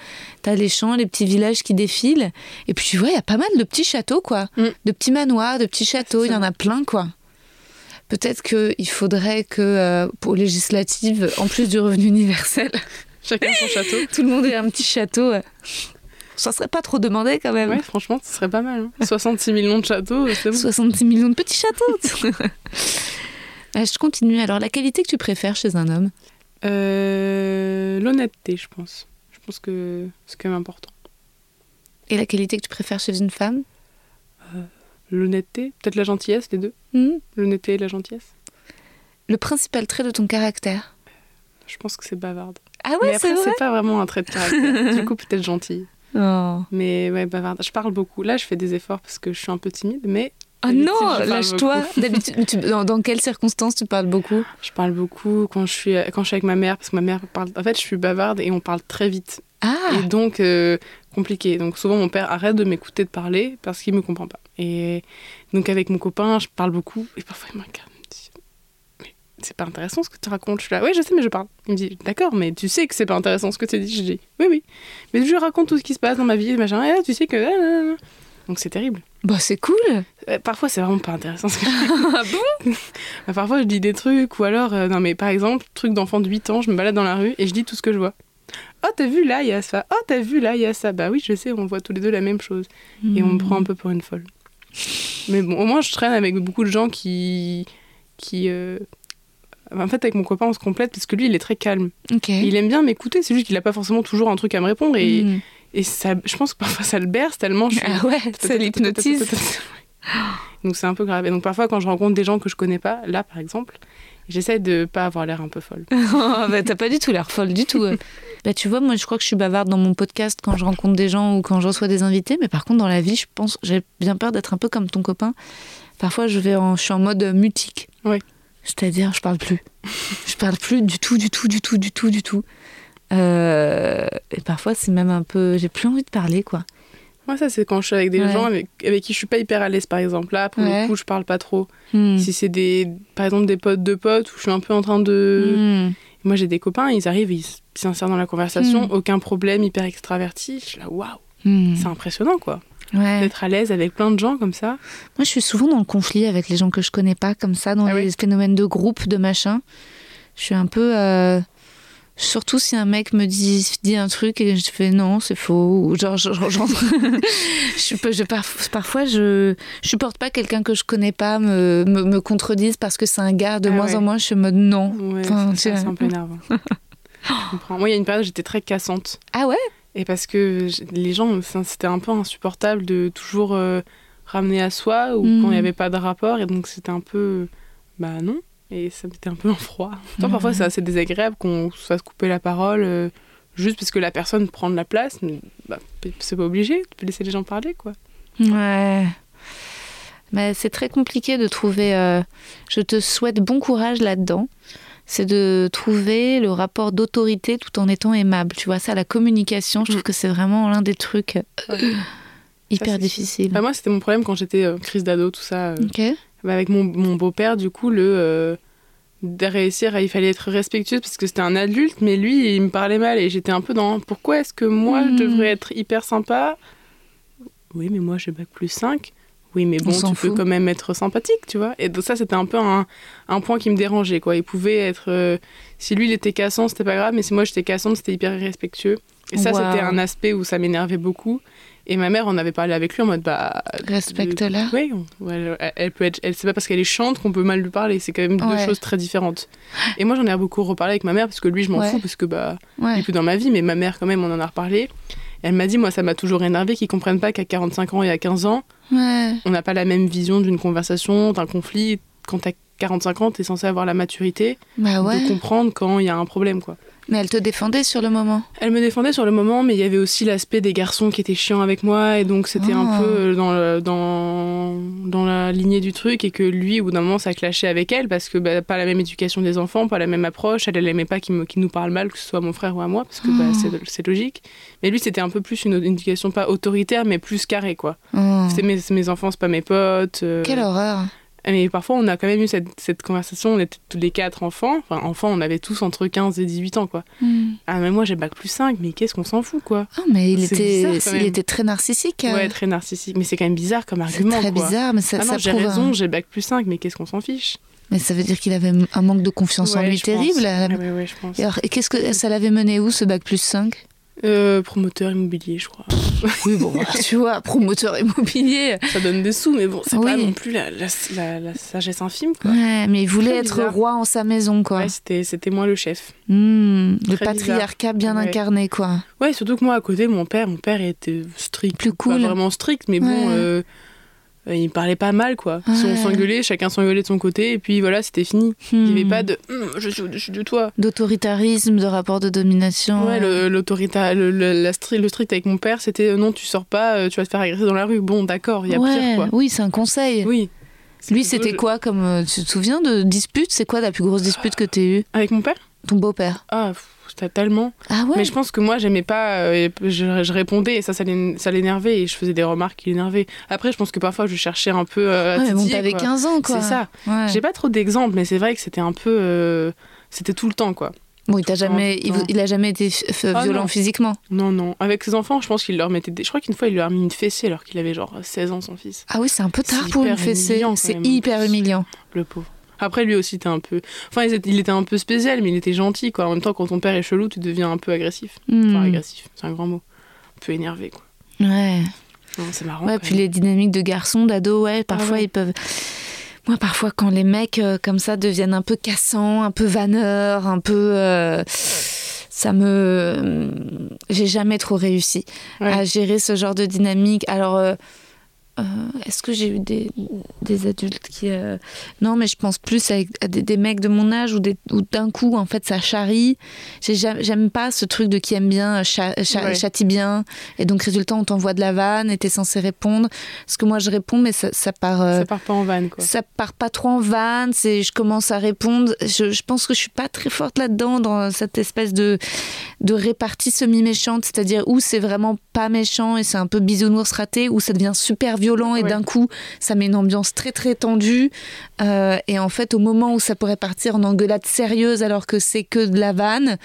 T'as les champs, les petits villages qui défilent. Et puis tu vois, il y a pas mal de petits châteaux, quoi. Mm. De petits manoirs, de petits châteaux, il y en a plein, quoi. Peut-être qu'il faudrait que, euh, pour législative, en plus du revenu universel, Chacun son château. tout le monde ait un petit château. euh. Ça serait pas trop demandé quand même. Ouais, franchement, ce serait pas mal. hein. 66 millions de châteaux, c'est bon. 66 millions de petits châteaux. Je continue. Alors, la qualité que tu préfères chez un homme? Euh, L'honnêteté, je pense. Je pense que c'est quand même important. et la qualité que tu préfères chez une femme? L'honnêteté, peut-être la gentillesse, les deux. Hmm L'honnêteté et la gentillesse. Le principal trait de ton caractère Je pense que c'est bavarde. Ah ouais, c'est après, vrai c'est pas vraiment un trait de caractère. du coup, peut-être gentille. Oh, Mais ouais, bavarde. Je parle beaucoup. Là, je fais des efforts parce que je suis un peu timide, mais Ah D'habitude, non, lâche-toi. D'habitude, tu- dans, dans quelles circonstances tu parles beaucoup? Je parle beaucoup quand je suis, quand je suis avec ma mère, parce que ma mère parle. En fait, je suis bavarde et on parle très vite. Ah Et donc, euh, compliqué. Donc, souvent, mon père arrête de m'écouter de parler parce qu'il me comprend pas. Et donc, avec mon copain, je parle beaucoup. Et parfois, il me regarde me dit Mais c'est pas intéressant ce que tu racontes. Je suis là, oui, je sais, mais je parle. Il me dit D'accord, mais tu sais que c'est pas intéressant ce que tu dis. Je dis Oui, oui. Mais je raconte tout ce qui se passe dans ma vie, machin. Et là, tu sais que. Donc, c'est terrible. Bah c'est cool Parfois, c'est vraiment pas intéressant ce que je Ah bon Bah, Parfois, je dis des trucs, ou alors, euh, non, mais par exemple, truc d'enfant de 8 ans, je me balade dans la rue et je dis tout ce que je vois. Oh, t'as vu là, il y a ça. Oh, t'as vu là, il y a ça. Bah oui, je sais, on voit tous les deux la même chose. Et on me prend un peu pour une folle. Mais bon, au moins, je traîne avec beaucoup de gens qui. qui euh, En fait, avec mon copain, on se complète parce que lui, il est très calme. Il aime bien m'écouter, c'est juste qu'il a pas forcément toujours un truc à me répondre. Et, Hmm. et ça, je pense que parfois, ça le berce tellement je suis. Ah ouais, ça l'hypnotise. Donc c'est un peu grave. Et donc parfois quand je rencontre des gens que je connais pas, là par exemple, j'essaie de pas avoir l'air un peu folle. Oh, bah, t'as pas du tout l'air folle du tout. bah, tu vois, moi, je crois que je suis bavarde dans mon podcast quand je rencontre des gens ou quand je reçois des invités. Mais par contre, dans la vie, je pense, j'ai bien peur d'être un peu comme ton copain. Parfois, je, vais en, je suis en mode mutique. Oui. C'est-à-dire, je parle plus. je parle plus du tout, du tout, du tout, du tout, du tout. Euh, et parfois, c'est même un peu. J'ai plus envie de parler, quoi. Moi ça c'est quand je suis avec des Ouais. gens avec, avec qui je suis pas hyper à l'aise par exemple. Là pour Ouais. le coup je parle pas trop. Hmm. Si c'est des par exemple des potes de potes où je suis un peu en train de... Hmm. Moi j'ai des copains, ils arrivent, ils s'insèrent dans la conversation, Mm. aucun problème, hyper extraverti. Je suis là waouh, Hmm. c'est impressionnant quoi. Ouais. D'être à l'aise avec plein de gens comme ça. Moi, je suis souvent dans le conflit avec les gens que je connais pas, comme ça, dans Ah les oui phénomènes de groupe, de machin. Je suis un peu. euh, Surtout si un mec me dit, dit un truc et je fais non, c'est faux. Ou genre, genre, genre- je, je, par- parfois, je, supporte pas quelqu'un que je connais pas me, me, me contredise parce que c'est un gars. De Ah moins ouais. en moins, je suis en mode non. Ouais, Enfin, c'est, un peu énervant. Moi il y a une période où j'étais très cassante. Ah ouais? Et parce que les gens, c'était un peu insupportable de toujours euh, ramener à soi ou Mhm. quand il n'y avait pas de rapport. Et donc c'était un peu. Bah non. Et ça mettait un peu en froid. Parfois, c'est assez désagréable qu'on se fasse couper la parole euh, juste parce que la personne prend de la place. Bah, c'est pas obligé. Tu peux laisser les gens parler, quoi. Ouais. Mais c'est très compliqué de trouver. euh, je te souhaite bon courage là-dedans. C'est de trouver le rapport d'autorité tout en étant aimable. Tu vois, ça, la communication, je trouve Mm. que c'est vraiment l'un des trucs euh, hyper difficiles. Bah, moi, c'était mon problème quand j'étais euh, crise d'ado, tout ça. euh, Ok. Bah, avec mon, mon beau-père, du coup, le euh, de réussir, à- il fallait être respectueux parce que c'était un adulte, mais lui, il me parlait mal et j'étais un peu dans pourquoi est-ce que moi, je devrais être hyper sympa? Oui, mais moi, j'ai bac plus 5. Oui, mais bon, tu peux quand même être sympathique, tu vois. Et donc ça, c'était un peu un, un point qui me dérangeait, quoi. Il pouvait être... euh, si lui, il était cassant, c'était pas grave, mais si moi, j'étais cassante, c'était hyper irrespectueux. Et ça, c'était un aspect où ça m'énervait beaucoup. Et ma mère, on avait parlé avec lui en mode, bah... Respecte-la. Oui, elle, elle peut être, elle c'est pas parce qu'elle est chante qu'on peut mal lui parler. C'est quand même deux Ouais. choses très différentes. Et moi, j'en ai beaucoup reparlé avec ma mère parce que lui, je m'en Ouais. fous parce que bah, il est plus dans ma vie, mais ma mère quand même, on en a reparlé. elle m'a dit, moi, ça m'a toujours énervé qu'ils comprennent pas qu'à 45 ans et à 15 ans, on n'a pas la même vision d'une conversation, d'un conflit. Quand t'as 45 ans, t'es censé avoir la maturité Bah de comprendre quand il y a un problème, quoi. Mais elle te défendait sur le moment. Elle me défendait sur le moment, mais il y avait aussi l'aspect des garçons qui étaient chiants avec moi, et donc c'était un Oh. peu euh, dans, le- dans, dans la lignée du truc, et que lui, au bout d'un moment, ça clashait avec elle, parce que bah, pas la même éducation des enfants, pas la même approche, elle, elle aimait pas qu'il nous parle mal, que ce soit mon frère ou à moi, parce que bah, Oh. c'est- c'est logique. Mais lui, c'était un peu plus une, une éducation pas autoritaire, mais plus carrée, quoi. Oh. C'est mes, mes enfants, c'est pas mes potes. euh, Quelle horreur. Mais parfois, on a quand même eu cette, cette conversation, on était tous les quatre enfants, enfin enfants, on avait tous entre 15 et 18 ans, quoi. Hmm. Ah, mais moi j'ai bac plus 5, mais qu'est-ce qu'on s'en fout, quoi? Oh, mais il était, bizarre, il était très narcissique. euh. Ouais, très narcissique. Mais c'est quand même bizarre comme C'est argument, très quoi. bizarre, mais ça, Ah non, ça j'ai un- raison, j'ai bac plus 5, mais qu'est-ce qu'on s'en fiche? Mais ça veut dire qu'il avait un manque de confiance en lui terrible. à la- Ouais, ouais, je pense. Et alors, et qu'est-ce que ça l'avait mené où ce bac plus 5 Euh, promoteur immobilier, je crois. Oui, bon, tu vois, promoteur immobilier. Ça donne des sous, mais bon, c'est pas non plus la, la, la- la sagesse infime, quoi. Ouais, mais il voulait être bizarre. roi en sa maison, quoi. Ouais, c'était, c'était moi le chef. Hmm, le patriarcat bien Ouais. incarné, quoi. Ouais, surtout que moi, à côté, mon père, mon père était strict. Plus Pas cool. vraiment strict, mais bon, euh, euh, il parlait pas mal, quoi. Si Ouais. on s'engueulait, chacun s'engueulait de son côté, et puis voilà, c'était fini. Il n'y avait Hmm. pas de Hum, je suis au-dessus de toi. D'autoritarisme, de rapport de domination. Ouais, le, l'autorita- le, le- la stri- le strict avec mon père, c'était euh, non, tu sors pas, euh, tu vas te faire agresser dans la rue. Bon, d'accord, il y a Ouais, pire, quoi. Oui, c'est un conseil. Oui. Lui, c'était quoi comme. euh, Tu te souviens de dispute C'est quoi la plus grosse dispute que t'aies eue? Avec mon père? Ton beau-père Ah, c'était tellement. Ah ouais Mais je pense que moi, j'aimais pas. euh, je, je répondais et ça, ça l'é- ça l'énervait et je faisais des remarques qui l'énervaient. Après, je pense que parfois, je cherchais un peu. euh, Ouais, mais bon, t'avais quoi. 15 ans, quoi. C'est ça. Ouais. J'ai pas trop d'exemples, mais c'est vrai que c'était un peu. euh, C'était tout le temps, quoi. Bon, il jamais, il, a jamais été Ah, violent non. physiquement. Non, non. Avec ses enfants, je pense qu'il leur mettait des. Je crois qu'une fois, il leur a mis une fessée alors qu'il avait genre 16 ans, son fils. Ah oui, c'est un peu tard pour une fessée. C'est hyper humiliant. Le pauvre. Après, lui aussi, était un peu. Enfin, il était- un peu spécial, mais il était gentil, quoi. En même temps, quand ton père est chelou, tu deviens un peu agressif. Enfin, Hmm. agressif, c'est un grand mot. Un peu énervé, quoi. Ouais. C'est marrant. Ouais, puis les dynamiques de garçons, d'ados, ouais, parfois ouais. ils peuvent. Moi, parfois, quand les mecs euh, comme ça deviennent un peu cassants, un peu vanneurs, un peu. euh, Ça me. J'ai jamais trop réussi Ouais. à gérer ce genre de dynamique. Alors. euh, euh, Est-ce que j'ai eu des, des adultes qui... euh, Non, mais je pense plus à, à des, des mecs de mon âge où, d'un coup, en fait, ça charrie. J'aime pas ce truc de qui aime bien, cha- cha- Ouais. châtie bien. Et donc, résultat, on t'envoie de la vanne et t'es censé répondre. Parce que moi, je réponds, mais ça, ça part... euh, Ça part pas en vanne, quoi. ça part pas trop en vanne, je commence à répondre. Je, je pense que je suis pas très forte là-dedans dans cette espèce de de répartie semi-méchante, c'est-à-dire où c'est vraiment pas méchant et c'est un peu bisounours raté, où ça devient super violent et Ouais. d'un coup ça met une ambiance très très tendue. Euh, et en fait, au moment où ça pourrait partir en engueulade sérieuse alors que c'est que de la vanne,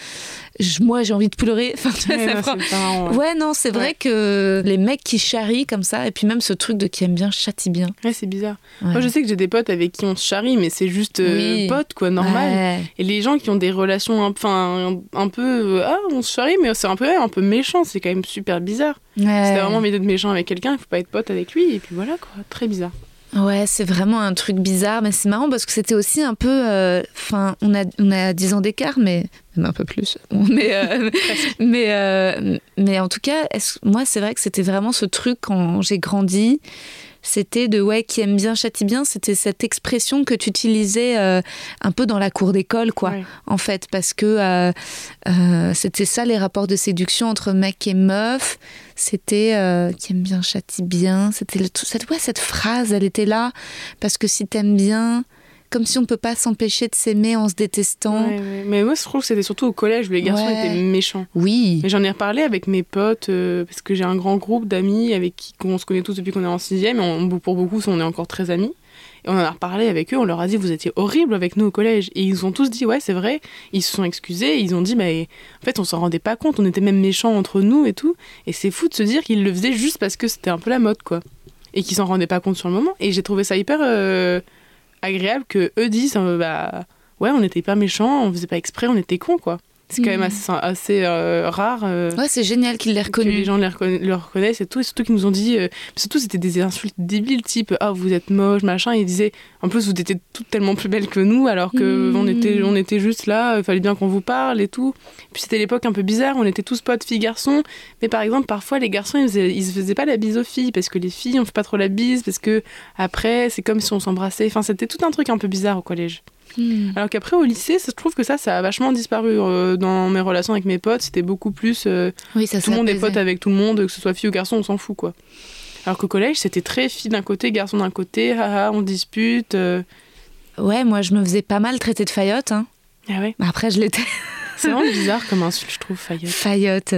je- moi j'ai envie de pleurer. Enfin, tu vois, Ouais, ça non, prend- c'est pas marrant, ouais. Ouais, non, c'est vrai que les mecs qui charrient comme ça, et puis même ce truc de qui aime bien châtie bien. Ouais, c'est bizarre. Moi, je sais que j'ai des potes avec qui on se charrie, mais c'est juste euh, Oui. potes, quoi, normal. Et les gens qui ont des relations, un- enfin, un, un peu, euh, ah, on se charrie, mais c'est un peu, un peu méchant. C'est quand même super bizarre. Ouais. t'as vraiment d'être méchant avec quelqu'un, il faut pas être pote avec lui. Et puis voilà, quoi, très bizarre. Ouais, c'est vraiment un truc bizarre, mais c'est marrant parce que c'était aussi un peu. euh, Enfin, on, a, on a 10 ans d'écart, mais même un peu plus. Mais, euh, mais, euh, mais en tout cas, est-ce- moi, c'est vrai que c'était vraiment ce truc quand j'ai grandi. C'était de ouais, qui aime bien, châtie bien. C'était cette expression que tu utilisais euh, un peu dans la cour d'école, quoi Ouais. en fait, parce que euh, euh, c'était ça les rapports de séduction entre mec et meuf. C'était qui aime bien châtie bien. C'était ouais, cette phrase, elle était là parce que si t'aimes bien, comme si on peut pas s'empêcher de s'aimer en se détestant. Ouais, ouais. Mais moi, je trouve que c'était surtout au collège où les garçons Ouais. étaient méchants. Oui. Mais j'en ai reparlé avec mes potes, euh, parce que j'ai un grand groupe d'amis avec qui on se connaît tous depuis qu'on est en sixième, et on- pour beaucoup, on est encore très amis. Et on en a reparlé avec eux, on leur a dit, vous étiez horribles avec nous au collège. Et ils ont tous dit, ouais, c'est vrai. Ils se sont excusés, ils ont dit, bah, en fait, on s'en rendait pas compte, on était même méchants entre nous et tout. Et c'est fou de se dire qu'ils le faisaient juste parce que c'était un peu la mode, quoi. Et qu'ils s'en rendaient pas compte sur le moment. Et j'ai trouvé ça hyper euh, agréable que eux disent, euh, bah, ouais, on était pas méchants, on faisait pas exprès, on était cons, quoi. C'est quand même Mm. assez, assez euh, rare. euh, Ouais, c'est génial qu'il l'ait que les reconnu. gens les reconna- le reconnaissent et tout. Et surtout qu'ils nous ont dit. euh, surtout, c'était des insultes débiles, type Ah, vous êtes moche, machin. Et ils disaient En plus, vous étiez toutes tellement plus belles que nous, alors que Mm. on, était, on était juste là, il fallait bien qu'on vous parle et tout. Puis c'était l'époque un peu bizarre, on était tous potes filles-garçons. Mais par exemple, parfois, les garçons, ils, faisaient- ils se faisaient pas la bise aux filles, parce que les filles, on fait pas trop la bise, parce que après, c'est comme si on s'embrassait. Enfin, c'était tout un truc un peu bizarre au collège. Hmm. Alors qu'après, au lycée, ça, je trouve que ça, ça a vachement disparu euh, dans mes relations avec mes potes. C'était beaucoup plus. euh, Oui, ça tout le monde est pote avec tout le monde, que ce soit fille ou garçon, on s'en fout quoi. Alors qu'au collège, c'était très fille d'un côté, garçon d'un côté, haha, on dispute. euh. Ouais, moi, je me faisais pas mal traiter de faillotte. Hein. Ah ouais? Mais Après, je l'étais. C'est vraiment bizarre comme insulte, je trouve, Fayotte. Faillotte.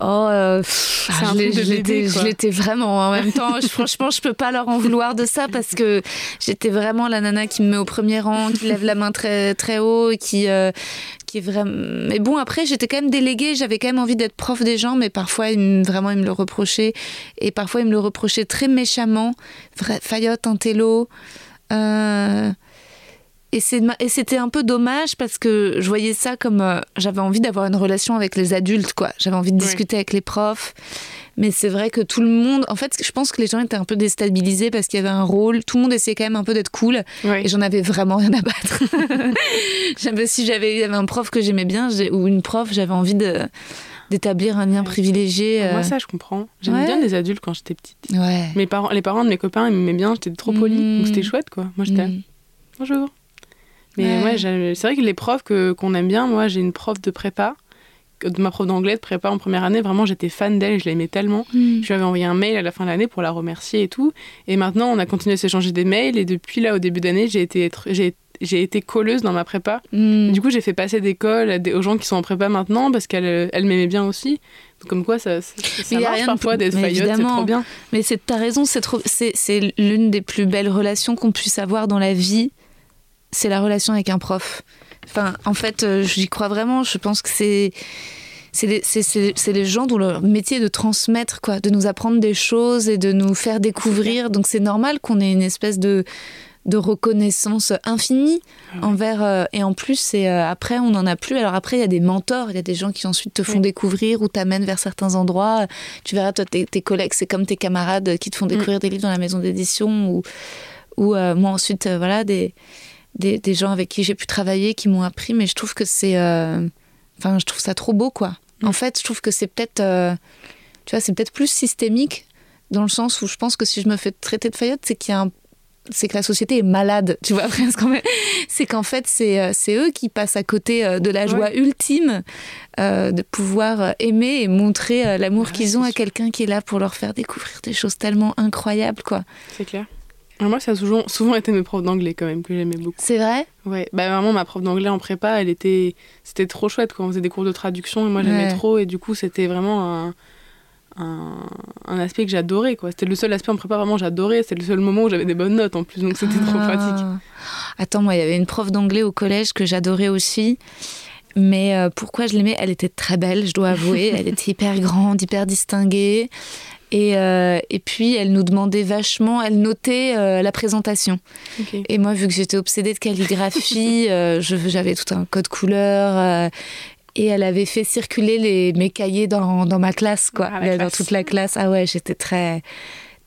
Oh, euh, pff, ah, je l'étais- vraiment. En même temps, je- franchement, je peux pas leur en vouloir de ça parce que j'étais vraiment la nana qui me met au premier rang, qui lève la main très très haut, qui euh, qui est vraiment. Mais bon, après, j'étais quand même déléguée. J'avais quand même envie d'être prof des gens, mais parfois, ils me- vraiment, ils me le reprochaient et parfois, ils me le reprochaient très méchamment. Faillotte, un télo. Euh, et c'était un peu dommage parce que je voyais ça comme euh, j'avais envie d'avoir une relation avec les adultes quoi. J'avais envie de Oui. discuter avec les profs. Mais c'est vrai que tout le monde, en fait, je pense que les gens étaient un peu déstabilisés parce qu'il y avait un rôle. Tout le monde essayait quand même un peu d'être cool et j'en avais vraiment rien à battre. Si j'avais un prof que j'aimais bien ou une prof, j'avais envie de d'établir un lien Ouais. privilégié. euh, Moi, ça, je comprends. J'aimais Ouais. bien les adultes quand j'étais petite. ouais. Mes parents, les parents de mes copains, ils m'aimaient bien, j'étais trop polie, Mm. donc c'était chouette quoi. Moi, j'étais Mm. bonjour. Mais Ouais. c'est vrai que les profs que, qu'on aime bien, moi, j'ai une prof de prépa, de ma prof d'anglais de prépa en première année, vraiment, j'étais fan d'elle, je l'aimais tellement. Mm. Je lui avais envoyé un mail à la fin de l'année pour la remercier et tout. Et maintenant, on a continué à s'échanger des mails. Et depuis là, au début d'année, j'ai été, j'ai, j'ai été colleuse dans ma prépa. Mm. Du coup, j'ai fait passer des cols aux gens qui sont en prépa maintenant parce qu'elle elle m'aimait bien aussi. Donc, comme quoi, ça, ça, ça marche rien parfois d'être faillotte, c'est trop bien. Mais c'est, t'as raison, c'est, trop, c'est, c'est l'une des plus belles relations qu'on puisse avoir dans la vie. C'est la relation avec un prof. Enfin, en fait, euh, j'y crois vraiment. Je pense que c'est. C'est les, c'est, c'est- c'est les gens dont le métier est de transmettre, quoi, de nous apprendre des choses et de nous faire découvrir. Donc c'est normal qu'on ait une espèce de, de reconnaissance infinie ouais. envers. euh, et en plus, c'est, euh, après, on n'en a plus. Alors après, il y a des mentors, il y a des gens qui ensuite te font découvrir ou t'amènent vers certains endroits. Tu verras, toi, tes, tes collègues, c'est comme tes camarades qui te font découvrir des livres dans la maison d'édition ou, ou euh, moi ensuite, voilà, des, des, des gens avec qui j'ai pu travailler, qui m'ont appris. Mais je trouve que c'est. euh, Enfin, je trouve ça trop beau, quoi. Mm. En fait, je trouve que c'est peut-être. euh, tu vois, c'est peut-être plus systémique dans le sens où je pense que si je me fais traiter de faillotte, c'est qu'il y a un c'est que la société est malade, tu vois, presque. C'est qu'en fait, c'est euh, c'est eux qui passent à côté de la joie ultime euh, de pouvoir aimer et montrer l'amour Ouais, qu'ils ont à quelqu'un qui est là pour leur faire découvrir des choses tellement incroyables, quoi. C'est clair. Alors moi, ça a souvent, souvent été mes profs d'anglais quand même, que j'aimais beaucoup. C'est vrai? Ouais, bah vraiment, ma prof d'anglais en prépa, elle était. C'était trop chouette quand on faisait des cours de traduction et moi j'aimais Ouais. trop et du coup, c'était vraiment un. Un, un aspect que j'adorais quoi. C'était le seul aspect en prépa vraiment j'adorais. C'était le seul moment où j'avais des bonnes notes en plus donc c'était trop Ah. pratique. Attends, moi, il y avait une prof d'anglais au collège que j'adorais aussi. Mais euh, pourquoi je l'aimais? Elle était très belle, je dois avouer. Elle était hyper grande, hyper distinguée. Et, euh, et puis, elle nous demandait vachement, elle notait euh, la présentation. Et moi, vu que j'étais obsédée de calligraphie, euh, j'avais tout un code couleur. et elle avait fait circuler les, mes cahiers dans, dans ma classe, quoi. Ah, dans classe. toute la classe. Ah ouais, j'étais très,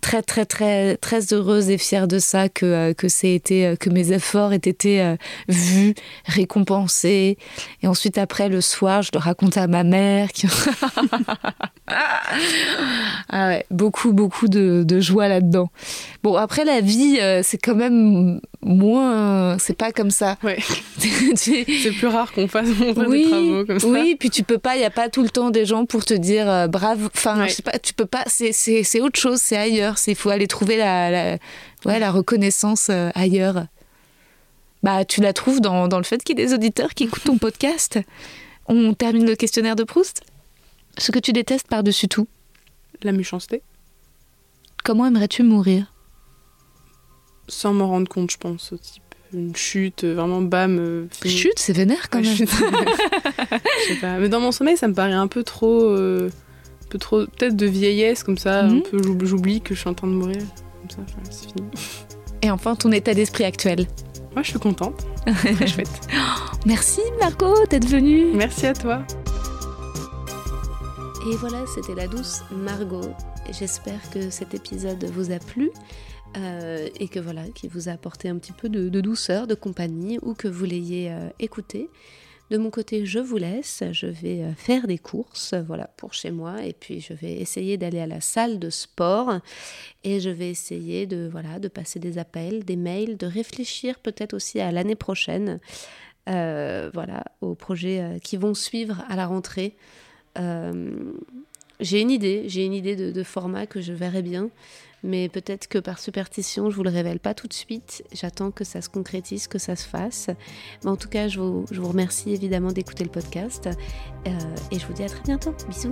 très, très, très, très heureuse et fière de ça, que, euh, que, c'est été, euh, que mes efforts aient été euh, vus, récompensés. Et ensuite, après, le soir, je le racontais à ma mère. Qui... ah ouais, beaucoup, beaucoup de, de joie là-dedans. Bon, après, la vie, euh, c'est quand même moins. C'est pas comme ça. Ouais. Tu- C'est plus rare qu'on fasse montrer oui, des travaux comme ça. oui, puis tu peux pas, il y a pas tout le temps des gens pour te dire euh, bravo. Enfin, Ouais. je sais pas, tu peux pas. C'est, autre chose, c'est ailleurs. C'est faut aller trouver la, la, ouais, la reconnaissance euh, ailleurs. Bah, tu la trouves dans, dans le fait qu'il y ait des auditeurs qui écoutent ton podcast. On termine le questionnaire de Proust. Ce que tu détestes par-dessus tout. La méchanceté. Comment aimerais-tu mourir? Sans m'en rendre compte, je pense. Au type une chute, euh, vraiment bam. euh, fini. Chute, c'est vénère quand Ouais, même. chute. Je sais pas. Mais dans mon sommeil, ça me paraît un peu trop. euh, un peu trop. Peut-être de vieillesse, comme ça. Mhm. Un peu, j'oub- j'oublie que je suis en train de mourir. Comme ça, c'est fini. Et enfin, ton état d'esprit actuel. Moi, je suis contente. Très chouette. Merci Marco d'être venue. Merci à toi. Et voilà, c'était la douce Margot. J'espère que cet épisode vous a plu. Euh, et que voilà, qui vous a apporté un petit peu de, douceur, de compagnie, ou que vous l'ayez euh, écouté. De mon côté, je vous laisse, je vais euh, faire des courses, voilà, pour chez moi, et puis je vais essayer d'aller à la salle de sport, et je vais essayer de, voilà, de passer des appels, des mails, de réfléchir peut-être aussi à l'année prochaine, voilà, aux projets qui vont suivre à la rentrée. j'ai une idée, j'ai une idée de, de format que je verrai bien mais peut-être que par superstition, je vous le révèle pas tout de suite. J'attends que ça se concrétise, que ça se fasse. Mais en tout cas, je vous, je vous remercie évidemment d'écouter le podcast euh, et je vous dis à très bientôt. Bisous.